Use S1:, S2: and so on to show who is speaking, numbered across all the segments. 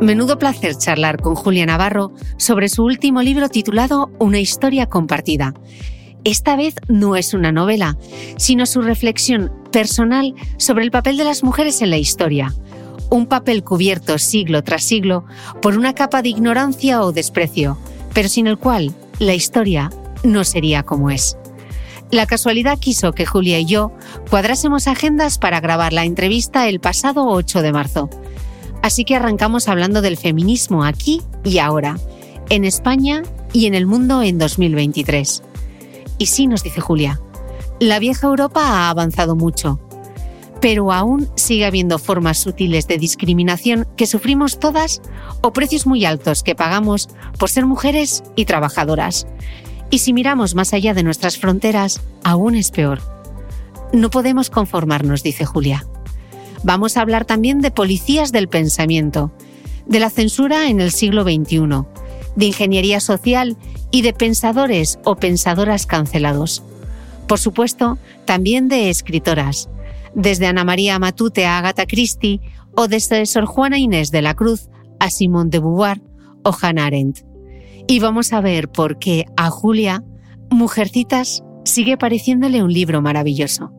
S1: Menudo placer charlar con Julia Navarro sobre su último libro titulado Una historia compartida. Esta vez no es una novela, sino su reflexión personal sobre el papel de las mujeres en la historia. Un papel cubierto siglo tras siglo por una capa de ignorancia o desprecio, pero sin el cual la historia no sería como es. La casualidad quiso que Julia y yo cuadrásemos agendas para grabar la entrevista el pasado 8 de marzo. Así que arrancamos hablando del feminismo aquí y ahora, en España y en el mundo en 2023. Y sí, nos dice Julia, la vieja Europa ha avanzado mucho, pero aún sigue habiendo formas sutiles de discriminación que sufrimos todas o precios muy altos que pagamos por ser mujeres y trabajadoras. Y si miramos más allá de nuestras fronteras, aún es peor. No podemos conformarnos, dice Julia. Vamos a hablar también de policías del pensamiento, de la censura en el siglo XXI, de ingeniería social y de pensadores o pensadoras cancelados. Por supuesto, también de escritoras, desde Ana María Matute a Agatha Christie o desde Sor Juana Inés de la Cruz a Simone de Beauvoir o Hannah Arendt. Y vamos a ver por qué a Julia, Mujercitas, sigue pareciéndole un libro maravilloso.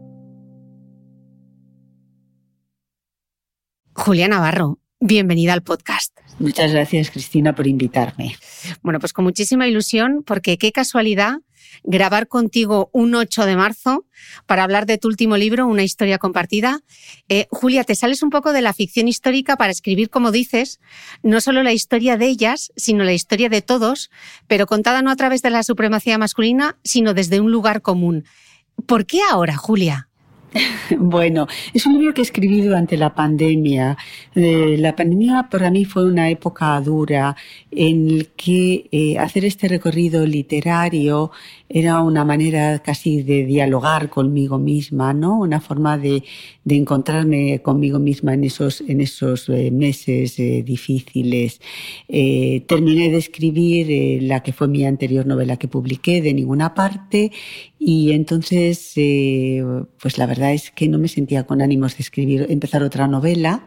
S1: Julia Navarro, bienvenida al podcast.
S2: Muchas gracias, Cristina, por invitarme.
S1: Bueno, pues con muchísima ilusión, porque qué casualidad grabar contigo un 8 de marzo para hablar de tu último libro, Una historia compartida. Eh, Julia, te sales un poco de la ficción histórica para escribir, como dices, no solo la historia de ellas, sino la historia de todos, pero contada no a través de la supremacía masculina, sino desde un lugar común. ¿Por qué ahora, Julia?
S2: Bueno, es un libro que escribí durante la pandemia. Eh, la pandemia para mí fue una época dura en el que eh, hacer este recorrido literario era una manera casi de dialogar conmigo misma, ¿no? Una forma de, de encontrarme conmigo misma en esos, en esos eh, meses difíciles. terminé de escribir la que fue mi anterior novela que publiqué, De ninguna parte, y entonces, pues la verdad es que no me sentía con ánimos de escribir, empezar otra novela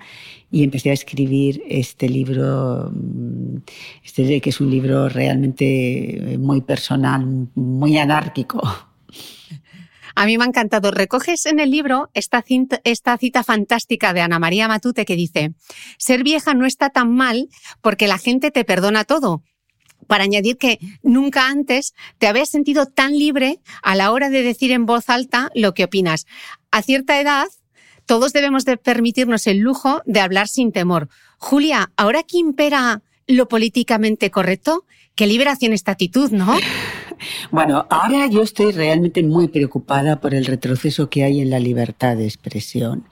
S2: y empecé a escribir este libro, mm, este que es un libro realmente muy personal, muy anárquico.
S1: A mí me ha encantado. Recoges en el libro esta, esta cita fantástica de Ana María Matute que dice, ser vieja no está tan mal porque la gente te perdona todo para añadir que nunca antes te habías sentido tan libre a la hora de decir en voz alta lo que opinas. A cierta edad, todos debemos de permitirnos el lujo de hablar sin temor. Julia, ahora que impera lo políticamente correcto, qué liberación esta actitud, ¿no?
S2: Bueno, ahora yo estoy realmente muy preocupada por el retroceso que hay en la libertad de expresión.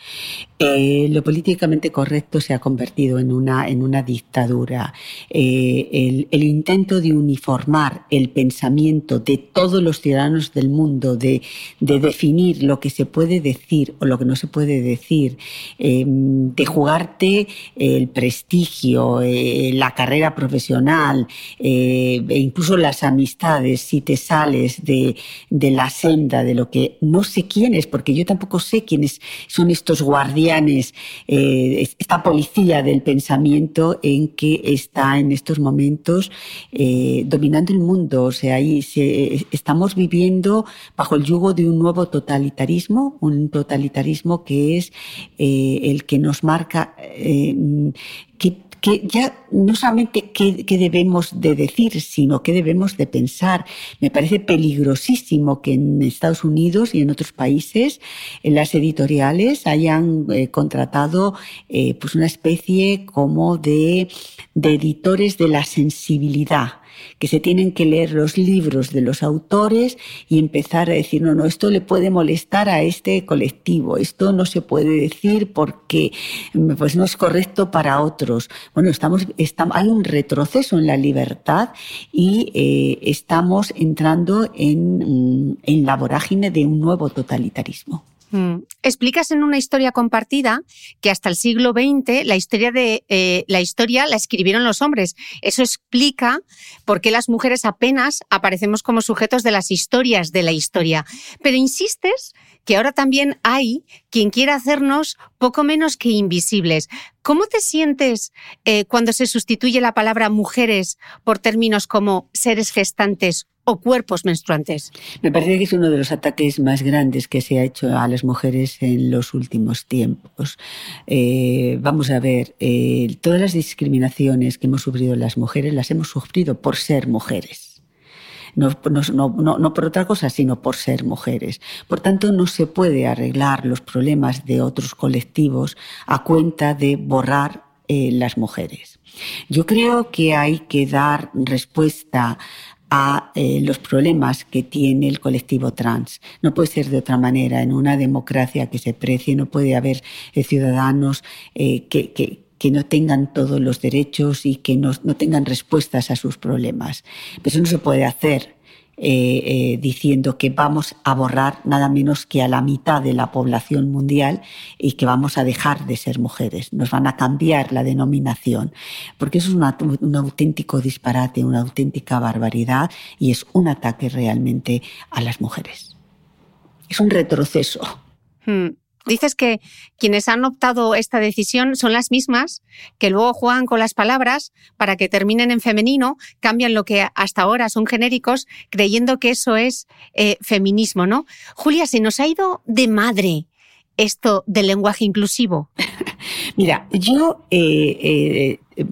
S2: Eh, lo políticamente correcto se ha convertido en una, en una dictadura. Eh, el, intento de uniformar el pensamiento de todos los ciudadanos del mundo, de, definir lo que se puede decir o lo que no se puede decir, em, de jugarte el prestigio, eh, la carrera profesional e incluso las amistades, si te sales de, de la senda de lo que no sé quién es, porque yo tampoco sé quiénes son estos guardianes eh, esta policía del pensamiento en que está en estos momentos eh, dominando el mundo. O sea, ahí estamos viviendo bajo el yugo de un nuevo totalitarismo, un totalitarismo que es eh, el que nos marca que que ya no solamente qué, debemos de decir, sino qué debemos de pensar. Me parece peligrosísimo que en Estados Unidos y en otros países en las editoriales hayan eh, contratado eh, pues una especie como de, de editores de la sensibilidad que se tienen que leer los libros de los autores y empezar a decir, no, no, esto le puede molestar a este colectivo, esto no se puede decir porque pues no es correcto para otros. Bueno, estamos, hay un retroceso en la libertad y eh, estamos entrando en, en la vorágine de un nuevo totalitarismo.
S1: Mm. Explicas en una historia compartida que hasta el siglo XX la historia, de, eh, la historia la escribieron los hombres. Eso explica por qué las mujeres apenas aparecemos como sujetos de las historias de la historia. Pero insistes que ahora también hay quien quiera hacernos poco menos que invisibles. ¿Cómo te sientes eh, cuando se sustituye la palabra mujeres por términos como seres gestantes o cuerpos menstruantes?
S2: Me parece que es uno de los ataques más grandes que se ha hecho a las mujeres en los últimos tiempos. Eh, vamos a ver, eh, todas las discriminaciones que hemos sufrido las mujeres las hemos sufrido por ser mujeres. No, por otra cosa, sino por ser mujeres. Por tanto, no se puede arreglar los problemas de otros colectivos a cuenta de borrar eh, las mujeres. Yo creo que hay que dar respuesta a eh, los problemas que tiene el colectivo trans. No puede ser de otra manera. En una democracia que se precie no puede haber eh, ciudadanos eh, que, que, no tengan todos los derechos y que no, no tengan respuestas a sus problemas. Pero eso no se puede hacer eh, eh, diciendo que vamos a borrar nada menos que a la mitad de la población mundial y que vamos a dejar de ser mujeres. Nos van a cambiar la denominación, porque eso es un auténtico disparate, una auténtica barbaridad y es un ataque realmente a las mujeres. Es un retroceso.
S1: Hmm. Dices que quienes han optado esta decisión son las mismas que luego juegan con las palabras para que terminen en femenino, cambian lo que hasta ahora son genéricos, creyendo que eso es eh, feminismo, ¿no? Julia, se nos ha ido de madre esto del lenguaje inclusivo.
S2: Mira, yo eh, eh,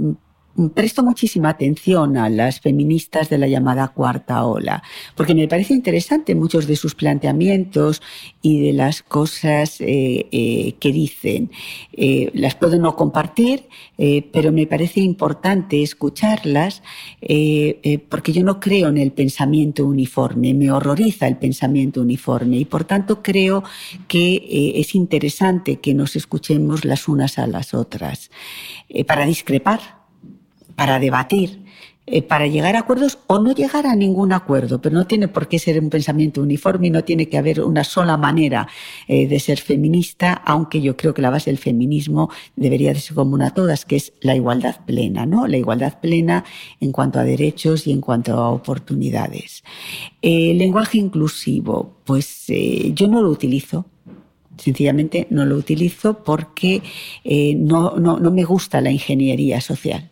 S2: presto muchísima atención a las feministas de la llamada cuarta ola, porque me parece interesante muchos de sus planteamientos y de las cosas eh, eh, que dicen. Eh, las puedo no compartir, pero me parece importante escucharlas porque yo no creo en el pensamiento uniforme, me horroriza el pensamiento uniforme y por tanto creo que es interesante que nos escuchemos las unas a las otras para discrepar para debatir, eh, para llegar a acuerdos o no llegar a ningún acuerdo, pero no tiene por qué ser un pensamiento uniforme y no tiene que haber una sola manera eh, de ser feminista, aunque yo creo que la base del feminismo debería de ser común a todas, que es la igualdad plena, ¿no? La igualdad plena en cuanto a derechos y en cuanto a oportunidades. El lenguaje inclusivo, pues eh, yo no lo utilizo. Sencillamente no lo utilizo porque no me gusta la ingeniería social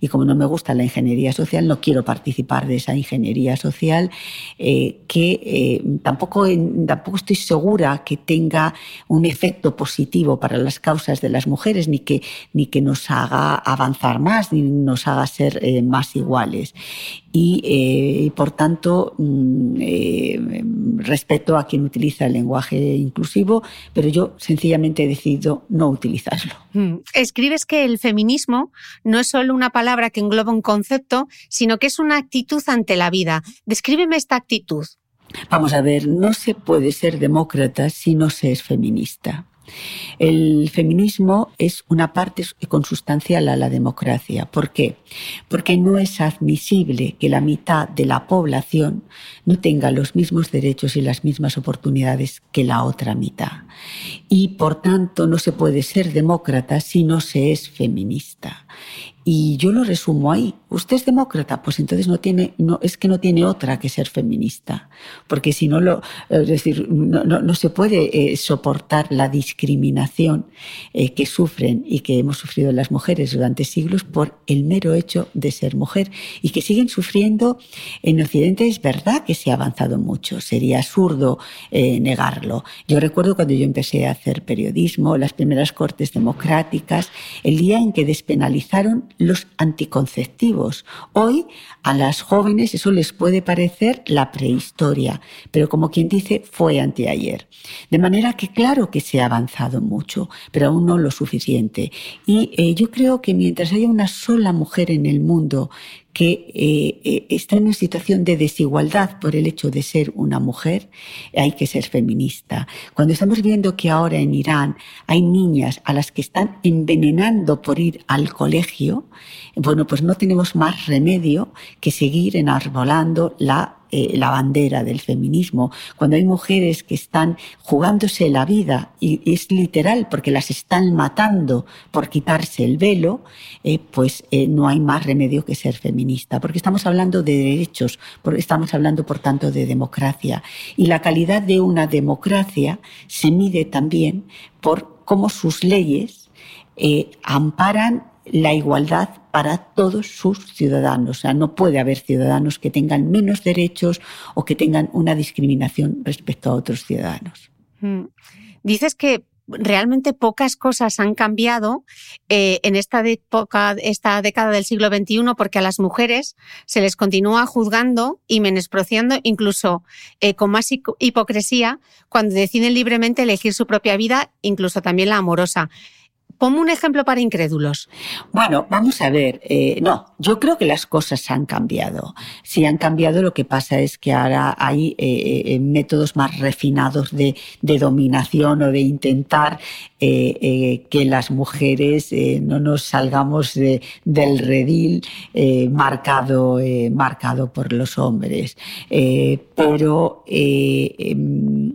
S2: y como no me gusta la ingeniería social, no quiero participar de esa ingeniería social eh, que eh, tampoco, tampoco estoy segura que tenga un efecto positivo para las causas de las mujeres, ni que, ni que nos haga avanzar más, ni nos haga ser eh, más iguales. Y, por tanto, mm, respeto a quien utiliza el lenguaje inclusivo, pero yo sencillamente he decidido no utilizarlo.
S1: Mm. Escribes que el feminismo no es solo una palabra que engloba un concepto, sino que es una actitud ante la vida. Descríbeme esta actitud.
S2: Vamos a ver, no se puede ser demócrata si no se es feminista. El feminismo es una parte consustancial a la democracia. ¿Por qué? Porque no es admisible que la mitad de la población no tenga los mismos derechos y las mismas oportunidades que la otra mitad. Y por tanto no se puede ser demócrata si no se es feminista. Y yo lo resumo ahí. ¿Usted es demócrata? Pues entonces no tiene, no, es que no tiene otra que ser feminista. Porque si no lo, es decir, no, no, se puede eh, soportar la discriminación eh, que sufren y que hemos sufrido las mujeres durante siglos por el mero hecho de ser mujer y que siguen sufriendo en Occidente. Es verdad que se ha avanzado mucho. Sería absurdo eh, negarlo. Yo recuerdo cuando yo empecé a hacer periodismo, las primeras cortes democráticas, el día en que despenalizaron los anticonceptivos. Hoy a las jóvenes eso les puede parecer la prehistoria, pero como quien dice, fue anteayer. De manera que claro que se ha avanzado mucho, pero aún no lo suficiente. Y eh, yo creo que mientras haya una sola mujer en el mundo que eh, eh, está en una situación de desigualdad por el hecho de ser una mujer, hay que ser feminista. Cuando estamos viendo que ahora en Irán hay niñas a las que están envenenando por ir al colegio, bueno, pues no tenemos más remedio que seguir enarbolando la eh, la bandera del feminismo, cuando hay mujeres que están jugándose la vida, y, es literal porque las están matando por quitarse el velo, eh, pues eh, no hay más remedio que ser feminista, porque estamos hablando de derechos, estamos hablando, por tanto, de democracia. Y la calidad de una democracia se mide también por cómo sus leyes amparan la igualdad para todos sus ciudadanos. O sea, no puede haber ciudadanos que tengan menos derechos o que tengan una discriminación respecto a otros ciudadanos. Mm.
S1: Dices que realmente pocas cosas han cambiado eh, en esta, esta década del siglo XXI porque a las mujeres se les continúa juzgando y menospreciando incluso eh, con más hipocresía cuando deciden libremente elegir su propia vida, incluso también la amorosa. Ponme un ejemplo para incrédulos.
S2: Bueno, vamos a ver. Eh, no, yo creo que las cosas han cambiado. Si han cambiado, lo que pasa es que ahora hay eh, eh, métodos más refinados de, dominación o de intentar que las mujeres no nos salgamos del redil marcado, marcado por los hombres. pero em,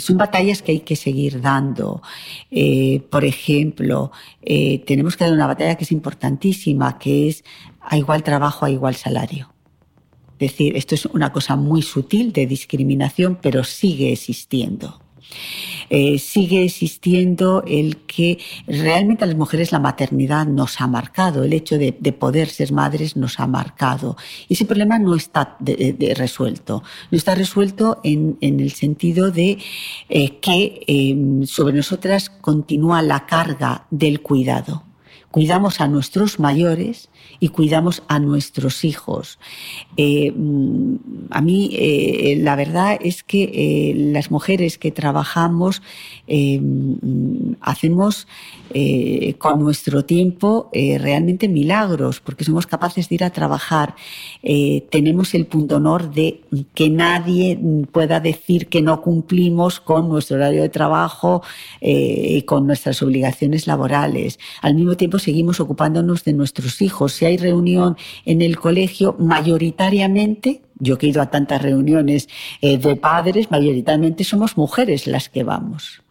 S2: son batallas que hay que seguir dando. Eh, por ejemplo, eh, tenemos que dar una batalla que es importantísima, que es a igual trabajo, a igual salario. Es decir, esto es una cosa muy sutil de discriminación, pero sigue existiendo. Eh, sigue existiendo el que realmente a las mujeres la maternidad nos ha marcado, el hecho de, poder ser madres nos ha marcado. Y ese problema no está resuelto. No está resuelto en, el sentido de eh, que em, sobre nosotras continúa la carga del cuidado. Cuidamos a nuestros mayores, y cuidamos a nuestros hijos. Eh, mm, a mí eh, la verdad es que eh, las mujeres que trabajamos mm, hacemos con nuestro tiempo realmente milagros porque somos capaces de ir a trabajar. tenemos el punto honor de que nadie pueda decir que no cumplimos con nuestro horario de trabajo y con nuestras obligaciones laborales. Al mismo tiempo seguimos ocupándonos de nuestros hijos si hay reunión en el colegio, mayoritariamente, yo que he ido a tantas reuniones eh, de padres, mayoritariamente somos mujeres las que vamos.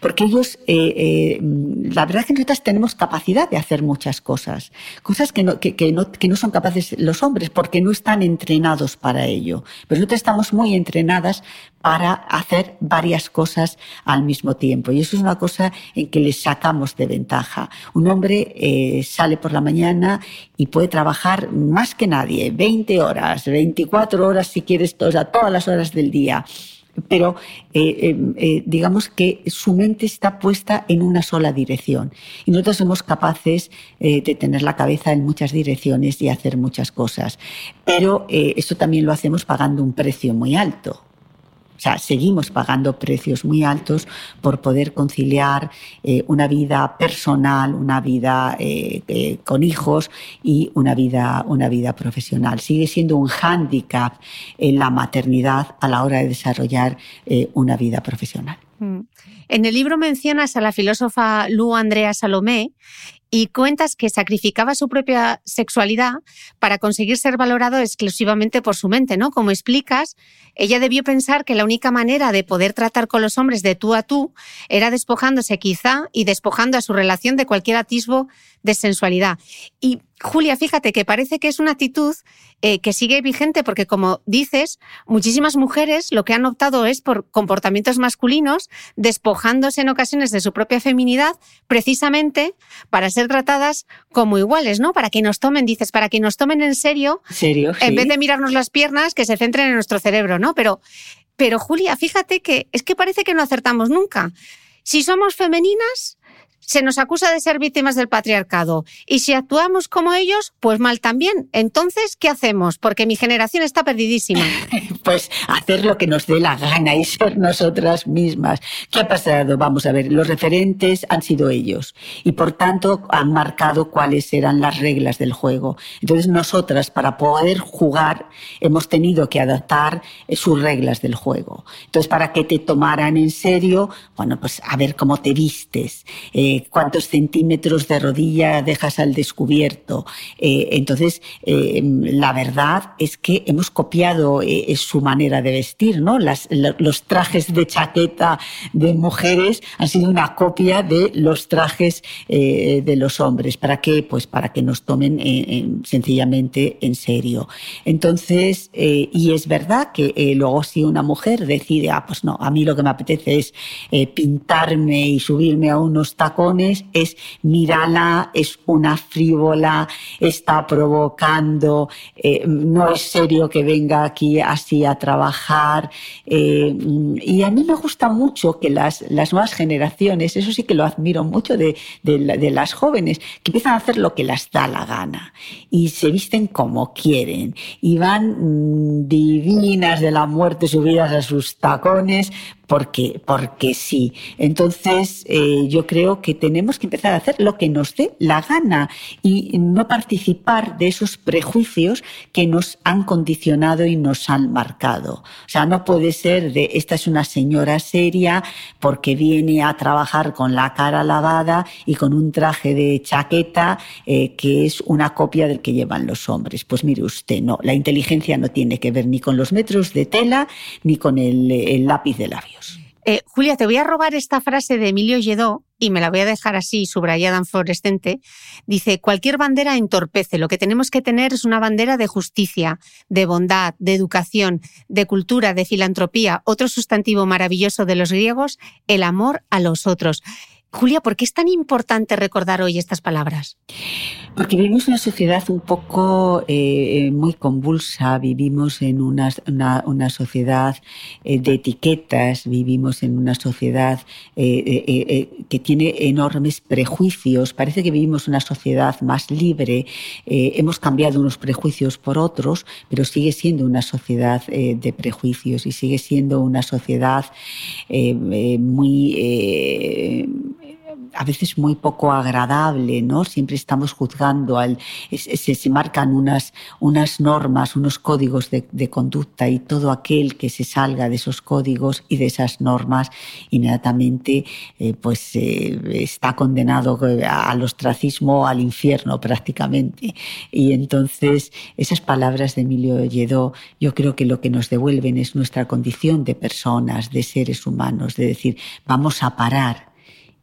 S2: Porque ellos, eh, eh, la verdad es que nosotras tenemos capacidad de hacer muchas cosas, cosas que no, que, no, que no son capaces los hombres porque no están entrenados para ello. Pero nosotros estamos muy entrenadas para hacer varias cosas al mismo tiempo. Y eso es una cosa en que les sacamos de ventaja. Un hombre eh, sale por la mañana y puede trabajar más que nadie, 20 horas, 24 horas si quieres, todas las horas del día pero eh, eh, eh, digamos que su mente está puesta en una sola dirección y nosotros somos capaces de tener la cabeza en muchas direcciones y hacer muchas cosas, pero eso también lo hacemos pagando un precio muy alto. Sea, seguimos pagando precios muy altos por poder conciliar eh, una vida personal, una vida eh, eh, con hijos y una vida, una vida profesional. Sigue siendo un hándicap en la maternidad a la hora de desarrollar una vida profesional. Mm.
S1: En el libro mencionas a la filósofa Lu Andrea Salomé y cuentas que sacrificaba su propia sexualidad para conseguir ser valorado exclusivamente por su mente, ¿no? Como explicas, ella debió pensar que la única manera de poder tratar con los hombres de tú a tú era despojándose quizá y despojando a su relación de cualquier atisbo de sensualidad. Y Julia, fíjate que parece que es una actitud eh, que sigue vigente porque, como dices, muchísimas mujeres lo que han optado es por comportamientos masculinos, despojándose en ocasiones de su propia feminidad, precisamente para ser tratadas como iguales, ¿no? Para que nos tomen, dices, para que nos tomen en serio,
S2: ¿Serio?
S1: en vez de mirarnos las piernas, que se centren en nuestro cerebro, ¿no? Pero, pero Julia, fíjate que es que parece que no acertamos nunca. Si somos femeninas, se nos acusa de ser víctimas del patriarcado. Y si actuamos como ellos, pues mal también. Entonces, ¿qué hacemos? Porque mi generación está perdidísima.
S2: pues hacer lo que nos dé la gana y ser nosotras mismas. ¿Qué ha pasado? Vamos a ver, los referentes han sido ellos y por tanto han marcado cuáles eran las reglas del juego. Entonces nosotras, para poder jugar, hemos tenido que adaptar eh, sus reglas del juego. Entonces, para que te tomaran en serio, bueno, pues a ver cómo te vistes. Eh, cuántos centímetros de rodilla dejas al descubierto. Eh, entonces, eh, la verdad es que hemos copiado eh, su manera de vestir, ¿no? los trajes de chaqueta de mujeres han sido una copia de los trajes de los hombres. ¿Para qué? Pues para que nos tomen sencillamente en serio. Entonces, y es verdad que luego si una mujer decide, ah, pues no, a mí lo que me apetece es pintarme y subirme a unos tacos es mírala, es una frívola, está provocando, eh, no es serio que venga aquí así a trabajar. Eh, y a mí me gusta mucho que las, las nuevas generaciones, eso sí que lo admiro mucho de, de, las jóvenes, que empiezan a hacer lo que les da la gana y se visten como quieren y van mm, divinas de la muerte subidas a sus tacones porque, porque sí. Entonces, eh, yo creo que tenemos que empezar a hacer lo que nos dé la gana y no participar de esos prejuicios que nos han condicionado y nos han marcado. O sea, no puede ser de esta es una señora seria porque viene a trabajar con la cara lavada y con un traje de chaqueta eh, que es una copia del que llevan los hombres. Pues mire usted, no, la inteligencia no tiene que ver ni con los metros de tela ni con el, lápiz de labio.
S1: Eh, Julia, te voy a robar esta frase de Emilio Lledó y me la voy a dejar así subrayada en fluorescente. Dice, cualquier bandera entorpece. Lo que tenemos que tener es una bandera de justicia, de bondad, de educación, de cultura, de filantropía. Otro sustantivo maravilloso de los griegos, el amor a los otros. Julia, ¿por qué es tan importante recordar hoy estas palabras?
S2: Porque vivimos en una sociedad un poco eh, muy convulsa, vivimos en una, una, sociedad eh, de etiquetas, vivimos en una sociedad eh, que tiene enormes prejuicios, parece que vivimos una sociedad más libre, hemos cambiado unos prejuicios por otros, pero sigue siendo una sociedad de prejuicios y sigue siendo una sociedad muy a veces muy poco agradable, ¿no? Siempre estamos juzgando, al, se, se, marcan unas, unas normas, unos códigos de, conducta y todo aquel que se salga de esos códigos y de esas normas inmediatamente eh, pues eh, está condenado al ostracismo, al infierno prácticamente. Y entonces esas palabras de Emilio Lledó yo creo que lo que nos devuelven es nuestra condición de personas, de seres humanos, de decir, vamos a parar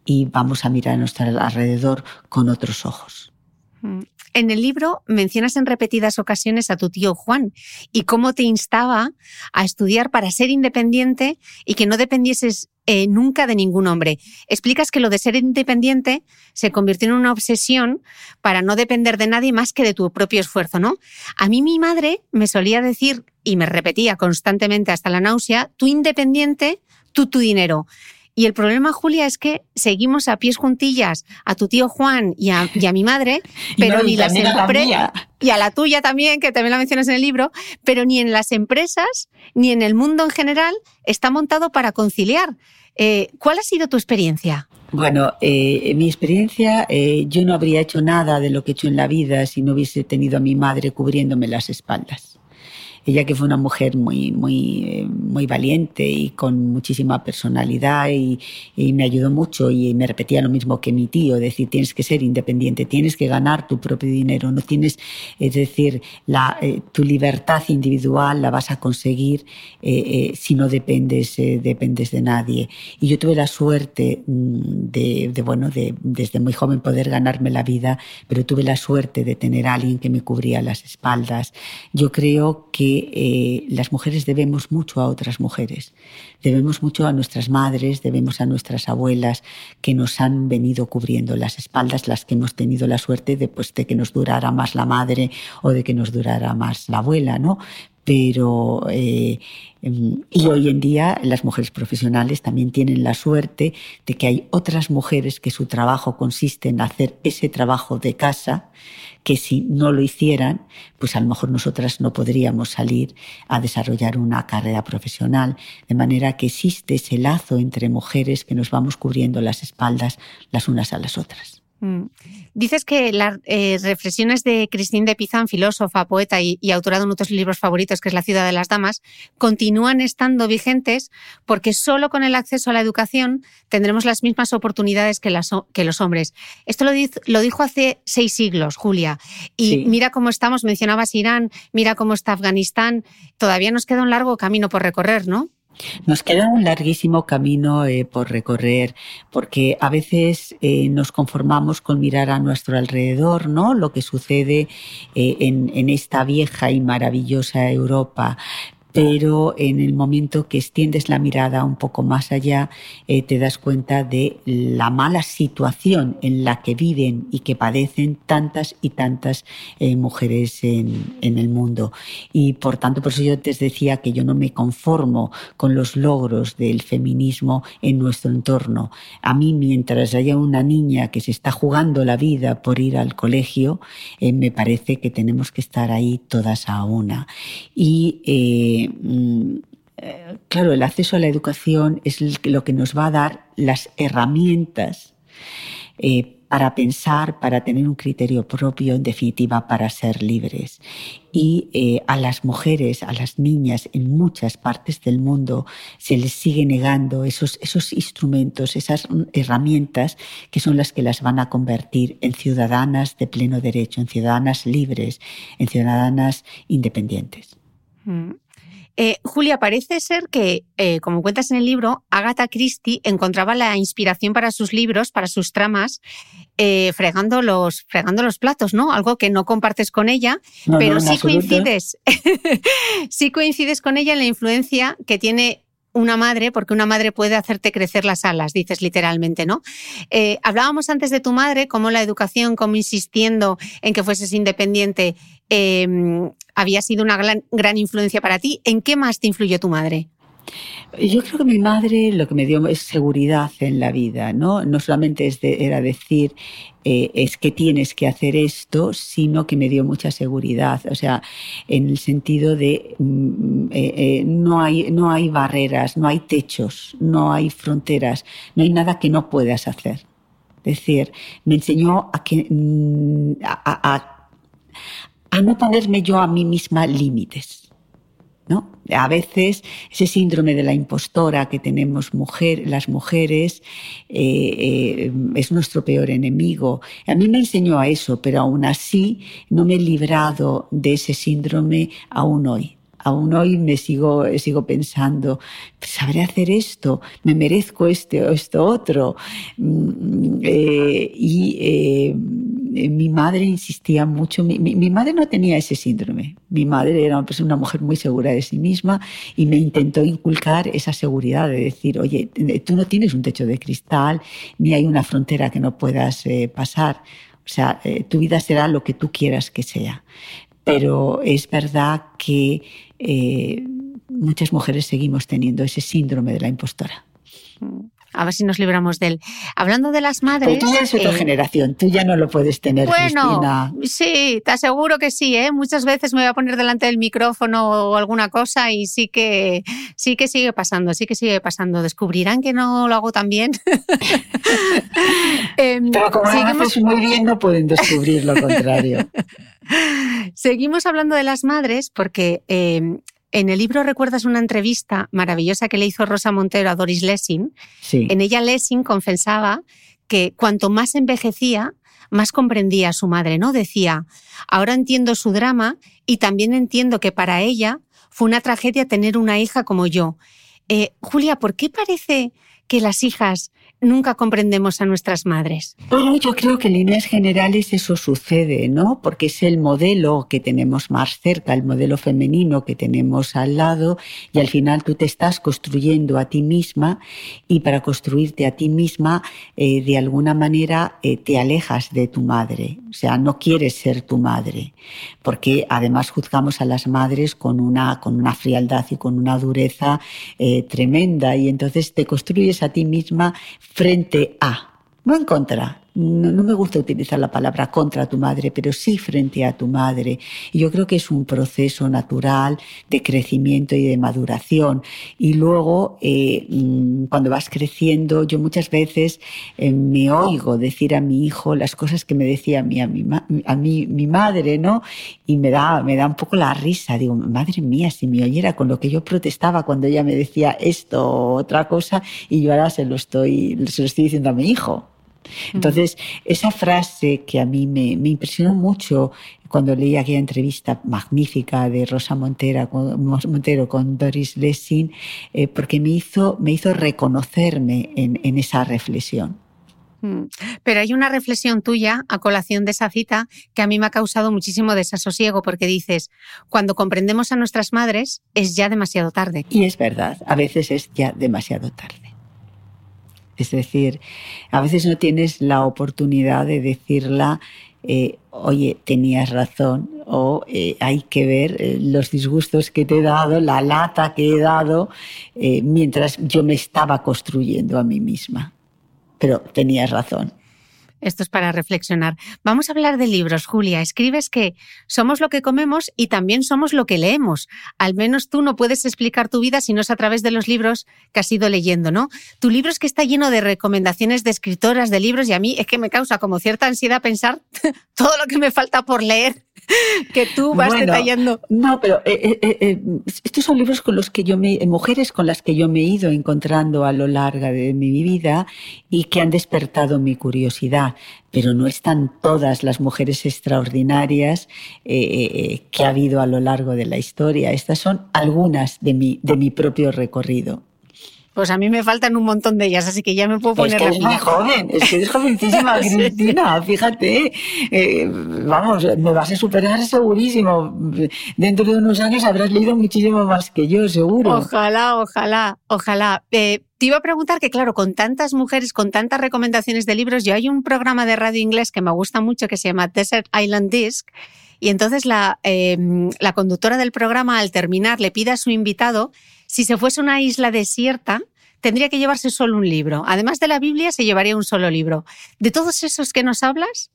S2: y vamos a mirar a nuestro alrededor con otros ojos.
S1: Mm. En el libro mencionas en repetidas ocasiones a tu tío Juan y cómo te instaba a estudiar para ser independiente y que no dependieses eh, nunca de ningún hombre. Explicas que lo de ser independiente se convirtió en una obsesión para no depender de nadie más que de tu propio esfuerzo, ¿no? A mí mi madre me solía decir y me repetía constantemente hasta la náusea, tú independiente, tú tu dinero. Y el problema, Julia, es que seguimos a pies juntillas a tu tío Juan y a, mi madre, pero ni las empresas. Y a la tuya también, que también la mencionas en el libro, pero ni en las empresas ni en el mundo en general está montado para conciliar. Eh, ¿Cuál ha sido tu experiencia?
S2: Bueno, eh, mi experiencia, eh, yo no habría hecho nada de lo que he hecho en la vida si no hubiese tenido a mi madre cubriéndome las espaldas ella que fue una mujer muy, muy, eh, muy valiente y con muchísima personalidad y, me ayudó mucho y me repetía lo mismo que mi tío, decir, tienes que ser independiente, tienes que ganar tu propio dinero, no tienes, es decir, la, eh, tu libertad individual la vas a conseguir eh, si no dependes, dependes de nadie. Y yo tuve la suerte mm, de, de, bueno, de desde muy joven poder ganarme la vida, pero tuve la suerte de tener a alguien que me cubría las espaldas. Yo creo que eh, las mujeres debemos mucho a otras mujeres, debemos mucho a nuestras madres, debemos a nuestras abuelas que nos han venido cubriendo las espaldas, las que hemos tenido la suerte de, pues, de que nos durara más la madre o de que nos durara más la abuela, ¿no? Pero eh, em, y hoy en día las mujeres profesionales también tienen la suerte de que hay otras mujeres que su trabajo consiste en hacer ese trabajo de casa que si no lo hicieran, pues a lo mejor nosotras no podríamos salir a desarrollar una carrera profesional. De manera que existe ese lazo entre mujeres que nos vamos cubriendo las espaldas las unas a las otras. Mm.
S1: Dices que las eh, reflexiones de Christine de Pizan, filósofa, poeta y, autora de uno de tus libros favoritos, que es La ciudad de las damas, continúan estando vigentes porque solo con el acceso a la educación tendremos las mismas oportunidades que, los hombres. Esto lo, dijo hace seis siglos, Julia. Y mira cómo estamos, mencionabas Irán, mira cómo está Afganistán. Todavía nos queda un largo camino por recorrer, ¿no?
S2: Nos queda un larguísimo camino eh, por recorrer, porque a veces eh, nos conformamos con mirar a nuestro alrededor, ¿no? Lo que sucede eh, en, en esta vieja y maravillosa Europa, pero en el momento que extiendes la mirada un poco más allá, eh, te das cuenta de la mala situación en la que viven y que padecen tantas y tantas eh, mujeres en, el mundo. Y por tanto, por eso yo te decía que yo no me conformo con los logros del feminismo en nuestro entorno. A mí, mientras haya una niña que se está jugando la vida por ir al colegio, eh, me parece que tenemos que estar ahí todas a una. Y Mm, eh, claro, el acceso a la educación es lo que nos va a dar las herramientas eh, para pensar, para tener un criterio propio, en definitiva, para ser libres. Y eh, a las mujeres, a las niñas en muchas partes del mundo se les sigue negando esos, instrumentos, esas herramientas que son las que las van a convertir en ciudadanas de pleno derecho, en ciudadanas libres, en ciudadanas independientes. Mm.
S1: Eh, Julia, parece ser que, eh, como cuentas en el libro, Agatha Christie encontraba la inspiración para sus libros, para sus tramas, eh, fregando, los, fregando los platos, ¿no? Algo que no compartes con ella, pero sí coincides, sí coincides con ella en la influencia que tiene una madre, porque una madre puede hacerte crecer las alas, dices literalmente, ¿no? hablábamos antes de tu madre, cómo la educación, como insistiendo en que fueses independiente, Em, había sido una gran, influencia para ti. ¿En qué más te influyó tu madre?
S2: Yo creo que mi madre lo que me dio es seguridad en la vida, ¿no? No solamente era decir, eh, es que tienes que hacer esto, sino que me dio mucha seguridad, o sea, en el sentido de mm, eh, eh, no, hay, no hay barreras, no hay techos, no hay fronteras, no hay nada que no puedas hacer. Es decir, me enseñó a, que, mm, no ponerme yo a mí misma límites. ¿No? A veces ese síndrome de la impostora que tenemos mujer, las mujeres eh, eh, es nuestro peor enemigo. A mí me enseñó a eso, pero aún así no me he librado de ese síndrome aún hoy aún hoy me sigo, sigo pensando, ¿sabré hacer esto? ¿Me merezco este o esto otro? Mm, eh, y eh, mi madre insistía mucho, mi, mi, madre no tenía ese síndrome, mi madre era una mujer muy segura de sí misma y me intentó inculcar esa seguridad de decir, oye, tú no tienes un techo de cristal, ni hay una frontera que no puedas eh, pasar. O sea, tu vida será lo que tú quieras que sea pero es verdad que eh, muchas mujeres seguimos teniendo ese síndrome de la impostora.
S1: Mm. A ver si nos libramos de él. Hablando de las madres.
S2: Pero tú ya otra eh, generación, tú ya no lo puedes tener.
S1: Bueno, sí, te aseguro que sí, ¿eh? Muchas veces me voy a poner delante del micrófono o alguna cosa y sí que, sí que sigue pasando, sí que sigue pasando. Descubrirán que no lo hago tan bien.
S2: Em, Pero como seguimos... muy bien, no pueden descubrir lo contrario.
S1: Seguimos hablando de las madres porque em, en el libro recuerdas una entrevista maravillosa que le hizo Rosa Montero a Doris Lessing. En ella Lessing confesaba que cuanto más envejecía, más comprendía a su madre, ¿no? Decía, ahora entiendo su drama y también entiendo que para ella fue una tragedia tener una hija como yo. Eh, Julia, ¿por qué parece que las hijas nunca comprendemos a nuestras madres?
S2: Bueno, yo creo que en líneas generales eso sucede, ¿no? Porque es el modelo que tenemos más cerca, el modelo femenino que tenemos al lado, y al final tú te estás construyendo a ti misma, y para construirte a ti misma, eh, de alguna manera eh, te alejas de tu madre. O sea, no quieres ser tu madre, porque además juzgamos a las madres con una, con una frialdad y con una dureza eh, tremenda, y entonces te construyes a ti misma frente a, no en contra, no, me gusta utilizar la palabra contra tu madre, pero sí frente a tu madre. Y yo creo que es un proceso natural de crecimiento y de maduración. Y luego, eh, mm, cuando vas creciendo, yo muchas veces eh, me oigo decir a mi hijo las cosas que me decía a mí, a mi, a mí, mi madre, ¿no? Y me da, me da un poco la risa. Digo, madre mía, si me oyera con lo que yo protestaba cuando ella me decía esto o otra cosa, y yo ahora se lo estoy, se lo estoy diciendo a mi hijo. Entonces, esa frase que a mí me, impresionó mucho cuando leí aquella entrevista magnífica de Rosa Montero con Doris Lessing, eh, porque me hizo, me hizo reconocerme en, esa reflexión.
S1: Mm. Pero hay una reflexión tuya a colación de esa cita que a mí me ha causado muchísimo desasosiego porque dices, cuando comprendemos a nuestras madres es ya demasiado tarde.
S2: Y es verdad, a veces es ya demasiado tarde. Es decir, a veces no tienes la oportunidad de decirla, eh, oye, tenías razón, o eh, hay que ver eh, los disgustos que te he dado, la lata que he dado, mientras yo me estaba construyendo a mí misma. Pero tenías razón.
S1: Esto es para reflexionar. Vamos a hablar de libros, Julia. Escribes que somos lo que comemos y también somos lo que leemos. Al menos tú no puedes explicar tu vida si no es a través de los libros que has ido leyendo, ¿no? Tu libro es que está lleno de recomendaciones de escritoras, de libros, y a mí es que me causa como cierta ansiedad pensar todo lo que me falta por leer. que tú vas detallando.
S2: No, pero eh, eh, eh, estos son libros con los que yo me, mujeres con las que yo me he ido encontrando a lo largo de mi vida y que han despertado mi curiosidad. Pero no están todas las mujeres extraordinarias que ha habido a lo largo de la historia. Estas son algunas de mi, de mi propio recorrido.
S1: Pues a mí me faltan un montón de ellas, así que ya me puedo poner.
S2: Es que eres muy joven, es que eres jovencísima, Cristina, fíjate. Eh, vamos, me vas a superar segurísimo. Dentro de unos años habrás leído muchísimo más que yo, seguro.
S1: Ojalá, ojalá, ojalá. Eh, te iba a preguntar que, claro, con tantas mujeres, con tantas recomendaciones de libros, yo hay un programa de radio inglés que me gusta mucho que se llama Desert Island Disc. Y entonces la, eh, la conductora del programa, al terminar, le pide a su invitado si se fuese una isla desierta, tendría que llevarse solo un libro. Además de la Biblia, se llevaría un solo libro. De todos esos que nos hablas,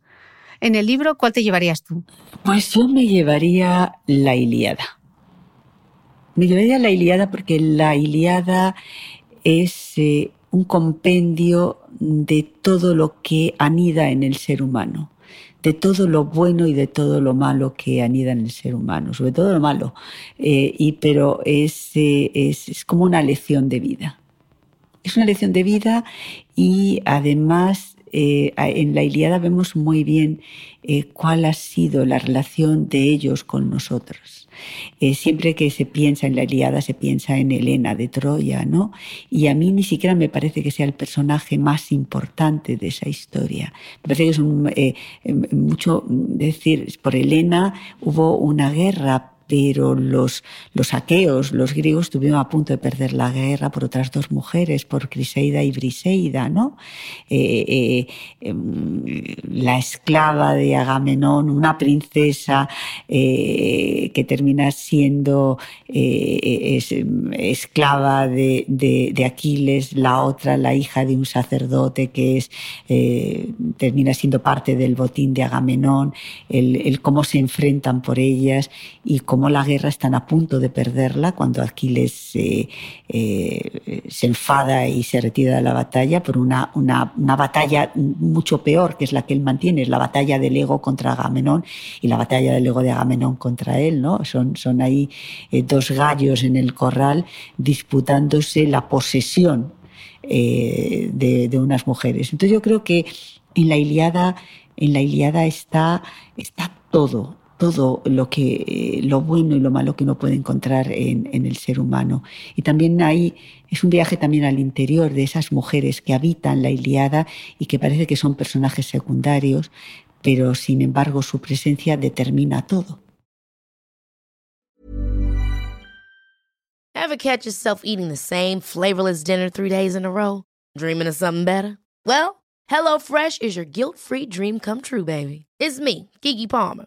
S1: en el libro, ¿cuál te llevarías tú?
S2: Pues yo me llevaría la Iliada. Me llevaría la Iliada porque la Iliada es eh, un compendio de todo lo que anida en el ser humano de todo lo bueno y de todo lo malo que anida en el ser humano, sobre todo lo malo, eh, y, pero es, eh, es, es como una lección de vida. Es una lección de vida y además eh, en la Iliada vemos muy bien eh, cuál ha sido la relación de ellos con nosotros. Eh, siempre que se piensa en la Iliada se piensa en Helena de Troya, ¿no? Y a mí ni siquiera me parece que sea el personaje más importante de esa historia. Me parece que es mucho decir, por Helena hubo una guerra pero los, los aqueos, los griegos, estuvieron a punto de perder la guerra por otras dos mujeres, por Criseida y Briseida, ¿no? Eh, eh, em, la esclava de Agamenón, una princesa eh, que termina siendo esclava de, de, Aquiles, la otra, la hija de un sacerdote que es, termina siendo parte del botín de Agamenón, el, el cómo se enfrentan por ellas y cómo cómo la guerra están a punto de perderla cuando Aquiles eh, se enfada y se retira de la batalla por una, una, batalla mucho peor, que es la que él mantiene, es la batalla del ego contra Agamenón y la batalla del ego de Agamenón contra él. ¿no? Son, son ahí eh, dos gallos en el corral disputándose la posesión eh, de, de unas mujeres. Entonces yo creo que en la Iliada, en la Iliada está, está todo, todo lo que lo bueno y lo malo que uno puede encontrar en, en, el ser humano. Y también ahí es un viaje también al interior de esas mujeres que habitan la Iliada y que parece que son personajes secundarios, pero sin embargo su presencia determina todo.
S3: Ever catch yourself eating the same flavorless dinner three days in a row? Dreaming of something better? Well, HelloFresh is your guilt-free dream come true, baby. It's me, Kiki Palmer.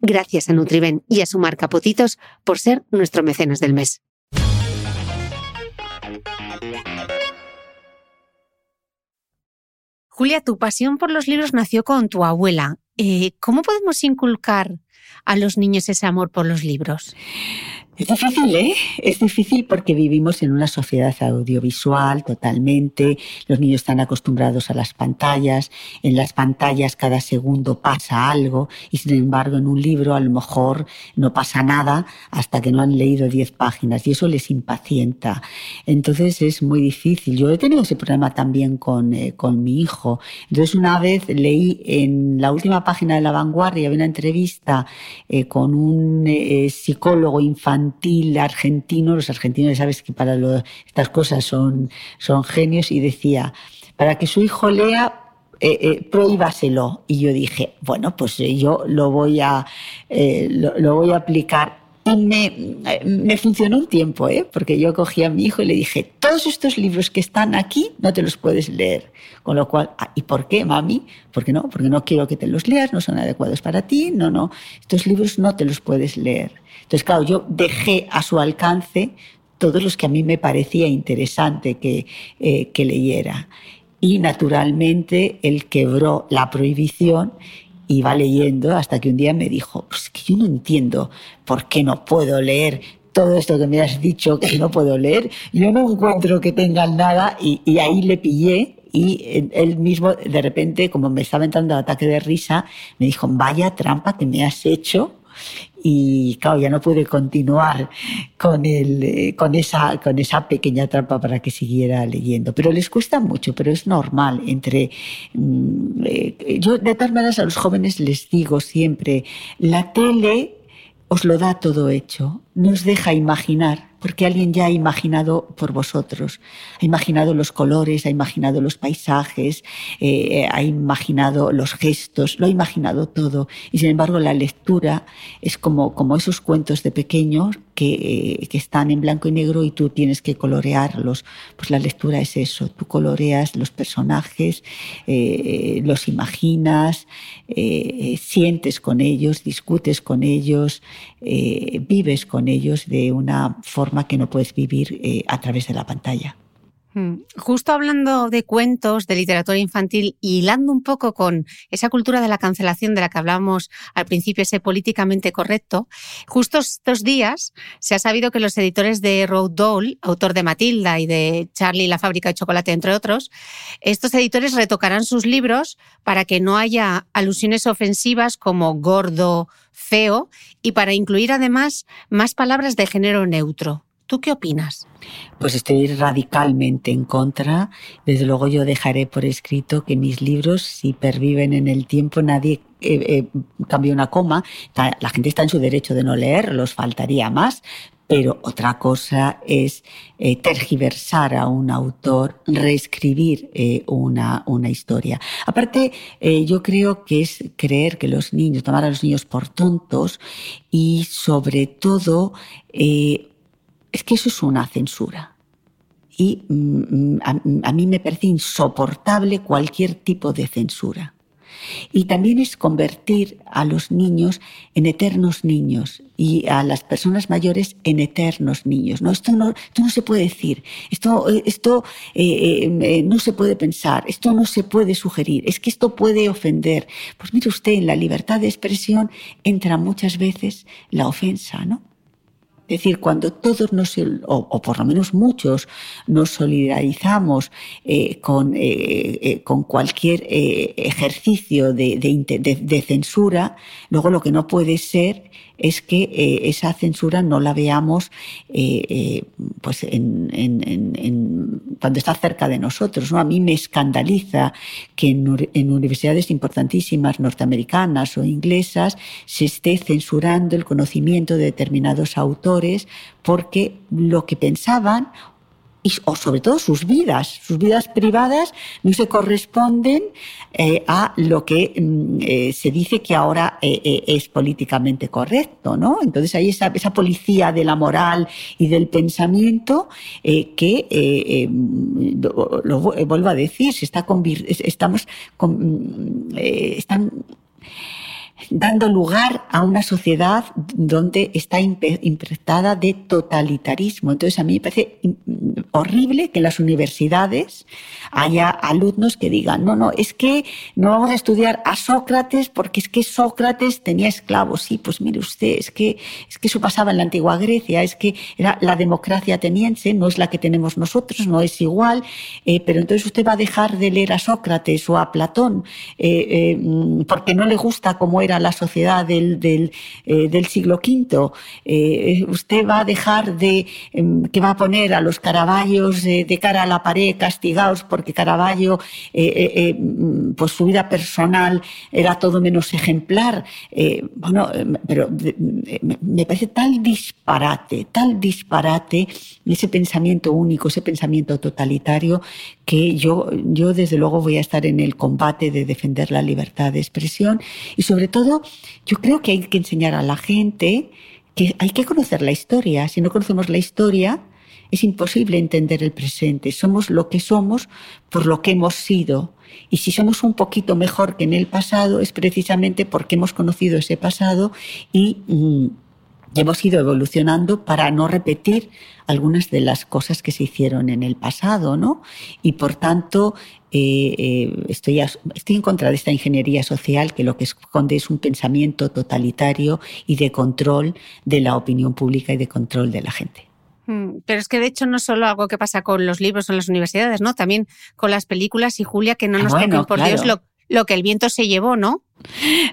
S1: Gracias a Nutriben y a su marca Potitos por ser nuestro mecenas del mes. Julia, tu pasión por los libros nació con tu abuela. Eh, ¿Cómo podemos inculcar a los niños ese amor por los libros?
S2: Es difícil, ¿eh? Es difícil porque vivimos en una sociedad audiovisual totalmente. Los niños están acostumbrados a las pantallas. En las pantallas cada segundo pasa algo y sin embargo en un libro a lo mejor no pasa nada hasta que no han leído 10 páginas y eso les impacienta. Entonces es muy difícil. Yo he tenido ese problema también con, eh, con mi hijo. Entonces una vez leí en la última página de La Vanguardia una entrevista eh, con un eh, psicólogo infantil argentino, los argentinos sabes que para estas cosas son, son genios, y decía, para que su hijo lea, eh, eh, prohíbaselo. Y yo dije, bueno, pues eh, yo lo voy a, lo, voy a aplicar me, me, funcionó un tiempo, ¿eh? porque yo cogí a mi hijo y le dije, todos estos libros que están aquí no te los puedes leer. Con lo cual, ah, ¿y por qué, mami? Porque no, porque no quiero que te los leas, no son adecuados para ti, no, no, estos libros no te los puedes leer. Entonces, claro, yo dejé a su alcance todos los que a mí me parecía interesante que, eh, que leyera. Y naturalmente él quebró la prohibición y va leyendo hasta que un día me dijo, pues que yo no entiendo por qué no puedo leer todo esto que me has dicho que no puedo leer, yo no encuentro que tengan nada y, y ahí le pillé y él mismo de repente, como me estaba entrando ataque de risa, me dijo, vaya trampa que me has hecho y claro, ya no pude continuar con, el, eh, con, esa, con esa pequeña trampa para que siguiera leyendo. Pero les cuesta mucho, pero es normal. Entre, mm, eh, yo de tal manera a los jóvenes les digo siempre, la tele os lo da todo hecho, nos deja imaginar porque alguien ya ha imaginado por vosotros, ha imaginado los colores, ha imaginado los paisajes, eh, ha imaginado los gestos, lo ha imaginado todo. Y sin embargo la lectura es como, como esos cuentos de pequeños que, que, están en blanco y negro y tú tienes que colorearlos. Pues la lectura es eso, tú coloreas los personajes, eh, los imaginas, eh, sientes con ellos, discutes con ellos, eh, vives con ellos de una forma que no puedes vivir eh, a través de la pantalla.
S1: Mm. Justo hablando de cuentos, de literatura infantil y hilando un poco con esa cultura de la cancelación de la que hablamos al principio, ese políticamente correcto, justo estos días se ha sabido que los editores de Roald Dahl, autor de Matilda y de Charlie y la fábrica de chocolate, entre otros, estos editores retocarán sus libros para que no haya alusiones ofensivas como gordo, feo y para incluir además más palabras de género neutro. ¿Tú qué opinas?
S2: Pues estoy radicalmente en contra. Desde luego yo dejaré por escrito que mis libros, si perviven en el tiempo, nadie eh, eh, cambia una coma. La gente está en su derecho de no leerlos, faltaría más. Pero otra cosa es eh, tergiversar a un autor, reescribir una, una historia. Aparte, yo creo que es creer que los niños, tomar a los niños por tontos y sobre todo es que eso es una censura. Y mm, mm, a, mí me parece insoportable cualquier tipo de censura. Y también es convertir a los niños en eternos niños y a las personas mayores en eternos niños. No, esto no, esto no se puede decir, esto, eh, esto eh, eh, no se puede pensar, esto no se puede sugerir, es que esto puede ofender. Pues mire usted, en la libertad de expresión entra muchas veces la ofensa, ¿no? Es decir, cuando todos nos, o, por lo menos muchos, nos solidarizamos eh, con, eh, eh, con, cualquier ejercicio de, de, censura, luego lo que no puede ser es que eh, esa censura no la veamos eh, eh, pues cuando está cerca de nosotros. ¿no? A mí me escandaliza que en, universidades importantísimas norteamericanas o inglesas se esté censurando el conocimiento de determinados autores porque lo que pensaban o sobre todo sus vidas, sus vidas privadas no se corresponden eh, a lo que mm, eh, se dice que ahora eh, es políticamente correcto, ¿no? Entonces hay esa, esa, policía de la moral y del pensamiento que, lo, vuelvo a decir, se está estamos, mm, están dando lugar a una sociedad donde está impregtada de totalitarismo. Entonces a mí me parece horrible que en las universidades haya alumnos que digan, no, no, es que no vamos a estudiar a Sócrates porque es que Sócrates tenía esclavos. Sí, pues mire usted, es que, es que eso pasaba en la antigua Grecia, es que era la democracia ateniense, no es la que tenemos nosotros, no es igual, eh, pero entonces usted va a dejar de leer a Sócrates o a Platón eh, eh, porque no le gusta cómo era la sociedad del, del, eh, siglo V. Eh, usted va a dejar de, em, que va a poner a los caraballos de cara a la pared castigados porque Caravaggio, eh, mm, pues su vida personal era todo menos ejemplar. bueno, pero me parece tal disparate, tal disparate ese pensamiento único, ese pensamiento totalitario que yo, yo desde luego voy a estar en el combate de defender la libertad de expresión y sobre todo yo creo que hay que enseñar a la gente que hay que conocer la historia. Si no conocemos la historia, es imposible entender el presente. Somos lo que somos por lo que hemos sido. Y si somos un poquito mejor que en el pasado, es precisamente porque hemos conocido ese pasado y mm, hemos ido evolucionando para no repetir algunas de las cosas que se hicieron en el pasado, ¿no? Y por tanto, eh, eh, estoy, estoy en contra de esta ingeniería social que lo que esconde es un pensamiento totalitario y de control de la opinión pública y de control de la gente.
S1: Mm, pero es que de hecho no solo algo que pasa con los libros en las universidades, ¿no? También con las películas y Julia, que no ah, nos bueno, por Dios lo, lo, que el viento se llevó, ¿no?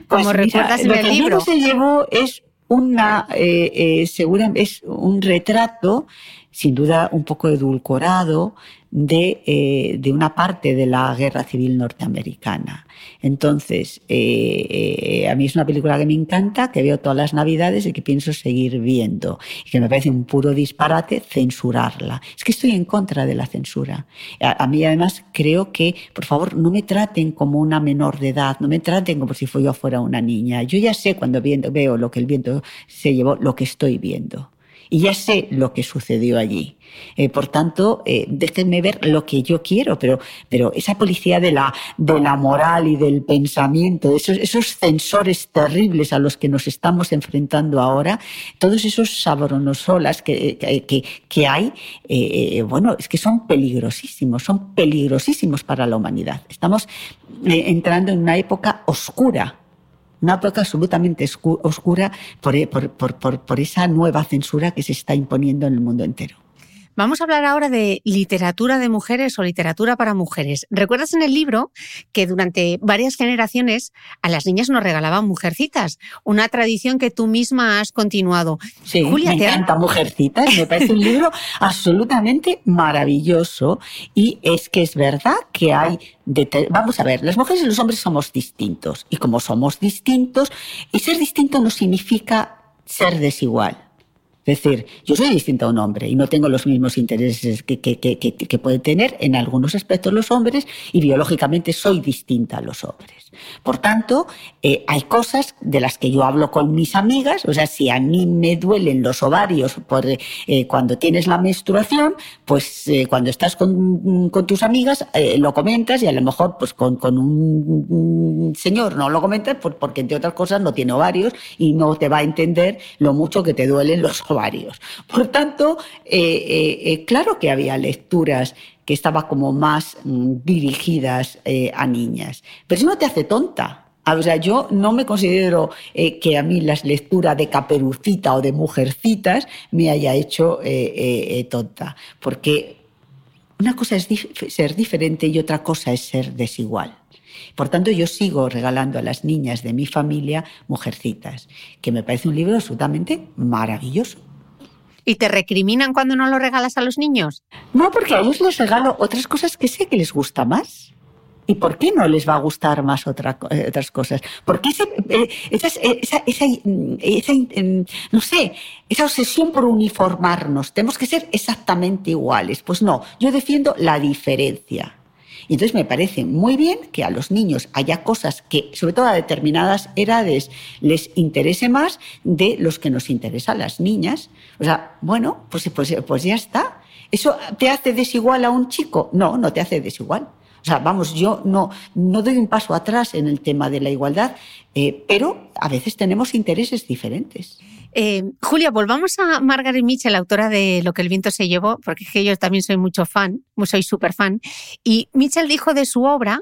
S2: Como pues recuerdas en el libro. Lo que el viento se llevó es una, eh, eh, segura, es un retrato, sin duda un poco edulcorado, de, eh, de, una parte de la guerra civil norteamericana. Entonces, eh, eh, a mí es una película que me encanta, que veo todas las navidades y que pienso seguir viendo. Y que me parece un puro disparate censurarla. Es que estoy en contra de la censura. A, a mí además creo que, por favor, no me traten como una menor de edad, no me traten como si yo fuera una niña. Yo ya sé cuando viendo, veo lo que el viento se llevó, lo que estoy viendo y ya sé lo que sucedió allí. Eh, por tanto, eh, déjenme ver lo que yo quiero, pero, pero esa policía de la, de la moral y del pensamiento, esos, esos censores terribles a los que nos estamos enfrentando ahora, todos esos sabronosolas que, que, que hay, eh, bueno, es que son peligrosísimos, son peligrosísimos para la humanidad. Estamos entrando en una época oscura una época absolutamente oscura por, por, por esa nueva censura que se está imponiendo en el mundo entero.
S1: Vamos a hablar ahora de literatura de mujeres o literatura para mujeres. ¿Recuerdas en el libro que durante varias generaciones a las niñas nos regalaban mujercitas? Una tradición que tú misma has continuado.
S2: Sí, Julia, me encanta Mujercitas. Me parece un libro absolutamente maravilloso. Y es que es verdad que hay... Vamos a ver, las mujeres y los hombres somos distintos. Y como somos distintos, y ser distinto no significa ser desigual. Es decir, yo soy distinto a un hombre y no tengo los mismos intereses que, que, que, que pueden tener en algunos aspectos los hombres y biológicamente soy distinta a los hombres. Por tanto, eh, hay cosas de las que yo hablo con mis amigas, o sea, si a mí me duelen los ovarios por, eh, cuando tienes la menstruación, pues eh, cuando estás con, con tus amigas eh, lo comentas y a lo mejor pues con, con un señor no lo comentas porque entre otras cosas no tiene ovarios y no te va a entender lo mucho que te duelen los ovarios Por tanto, eh, eh, eh, claro que había lecturas que estaban como más mm, dirigidas a niñas, pero eso no te hace tonta. O sea, yo no me considero que a mí las lecturas de Caperucita o de Mujercitas me haya hecho tonta, porque una cosa es ser diferente y otra cosa es ser desigual. Por tanto, yo sigo regalando a las niñas de mi familia Mujercitas, que me parece un libro absolutamente maravilloso.
S1: ¿Y te recriminan cuando no lo regalas a los niños?
S2: No, porque a ellos les regalo otras cosas que sé que les gusta más. ¿Y por qué no les va a gustar más otra, eh, otras cosas? Porque eh, esa, esa, esa, esa, no sé, esa obsesión por uniformarnos, tenemos que ser exactamente iguales. Pues no, yo defiendo la diferencia. Y entonces me parece muy bien que a los niños haya cosas que, sobre todo a determinadas edades, les interese más de los que nos interesan a las niñas. O sea, bueno, pues, pues, pues ya está. ¿Eso te hace desigual a un chico? No, no te hace desigual. O sea, vamos, yo no, no doy un paso atrás en el tema de la igualdad, eh, pero a veces tenemos intereses diferentes.
S1: Eh, Julia, volvamos a Margaret Mitchell, autora de Lo que el viento se llevó, porque es que yo también soy mucho fan, soy súper fan. Y Mitchell dijo de su obra,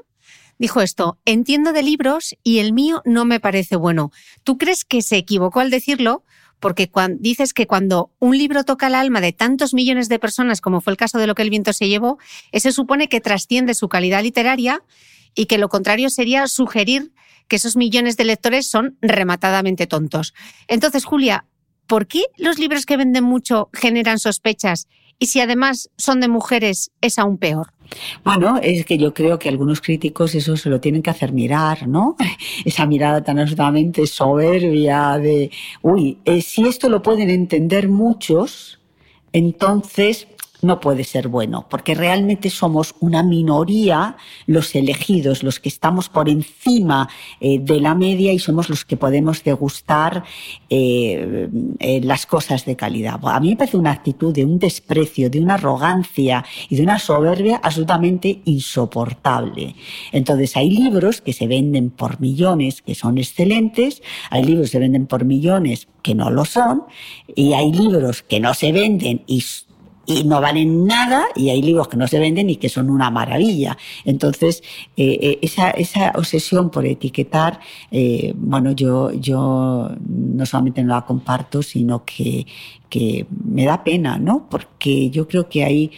S1: dijo esto, entiendo de libros y el mío no me parece bueno. ¿Tú crees que se equivocó al decirlo? Porque cuando, dices que cuando un libro toca el alma de tantos millones de personas, como fue el caso de Lo que el viento se llevó, ese supone que trasciende su calidad literaria y que lo contrario sería sugerir que esos millones de lectores son rematadamente tontos. Entonces, Julia, ¿por qué los libros que venden mucho generan sospechas y si además son de mujeres es aún peor?
S2: Bueno, es que yo creo que algunos críticos eso se lo tienen que hacer mirar, ¿no? Esa mirada tan absolutamente soberbia de, uy, eh, si esto lo pueden entender muchos, entonces no puede ser bueno, porque realmente somos una minoría los elegidos, los que estamos por encima eh, de la media y somos los que podemos degustar eh, eh, las cosas de calidad. A mí me parece una actitud de un desprecio, de una arrogancia y de una soberbia absolutamente insoportable. Entonces hay libros que se venden por millones que son excelentes, hay libros que se venden por millones que no lo son, y hay libros que no se venden y y no valen nada y hay libros que no se venden y que son una maravilla. Entonces, eh, eh, esa, esa, obsesión por etiquetar, eh, bueno, yo, yo no solamente no la comparto, sino que, que me da pena, ¿no? Porque yo creo que hay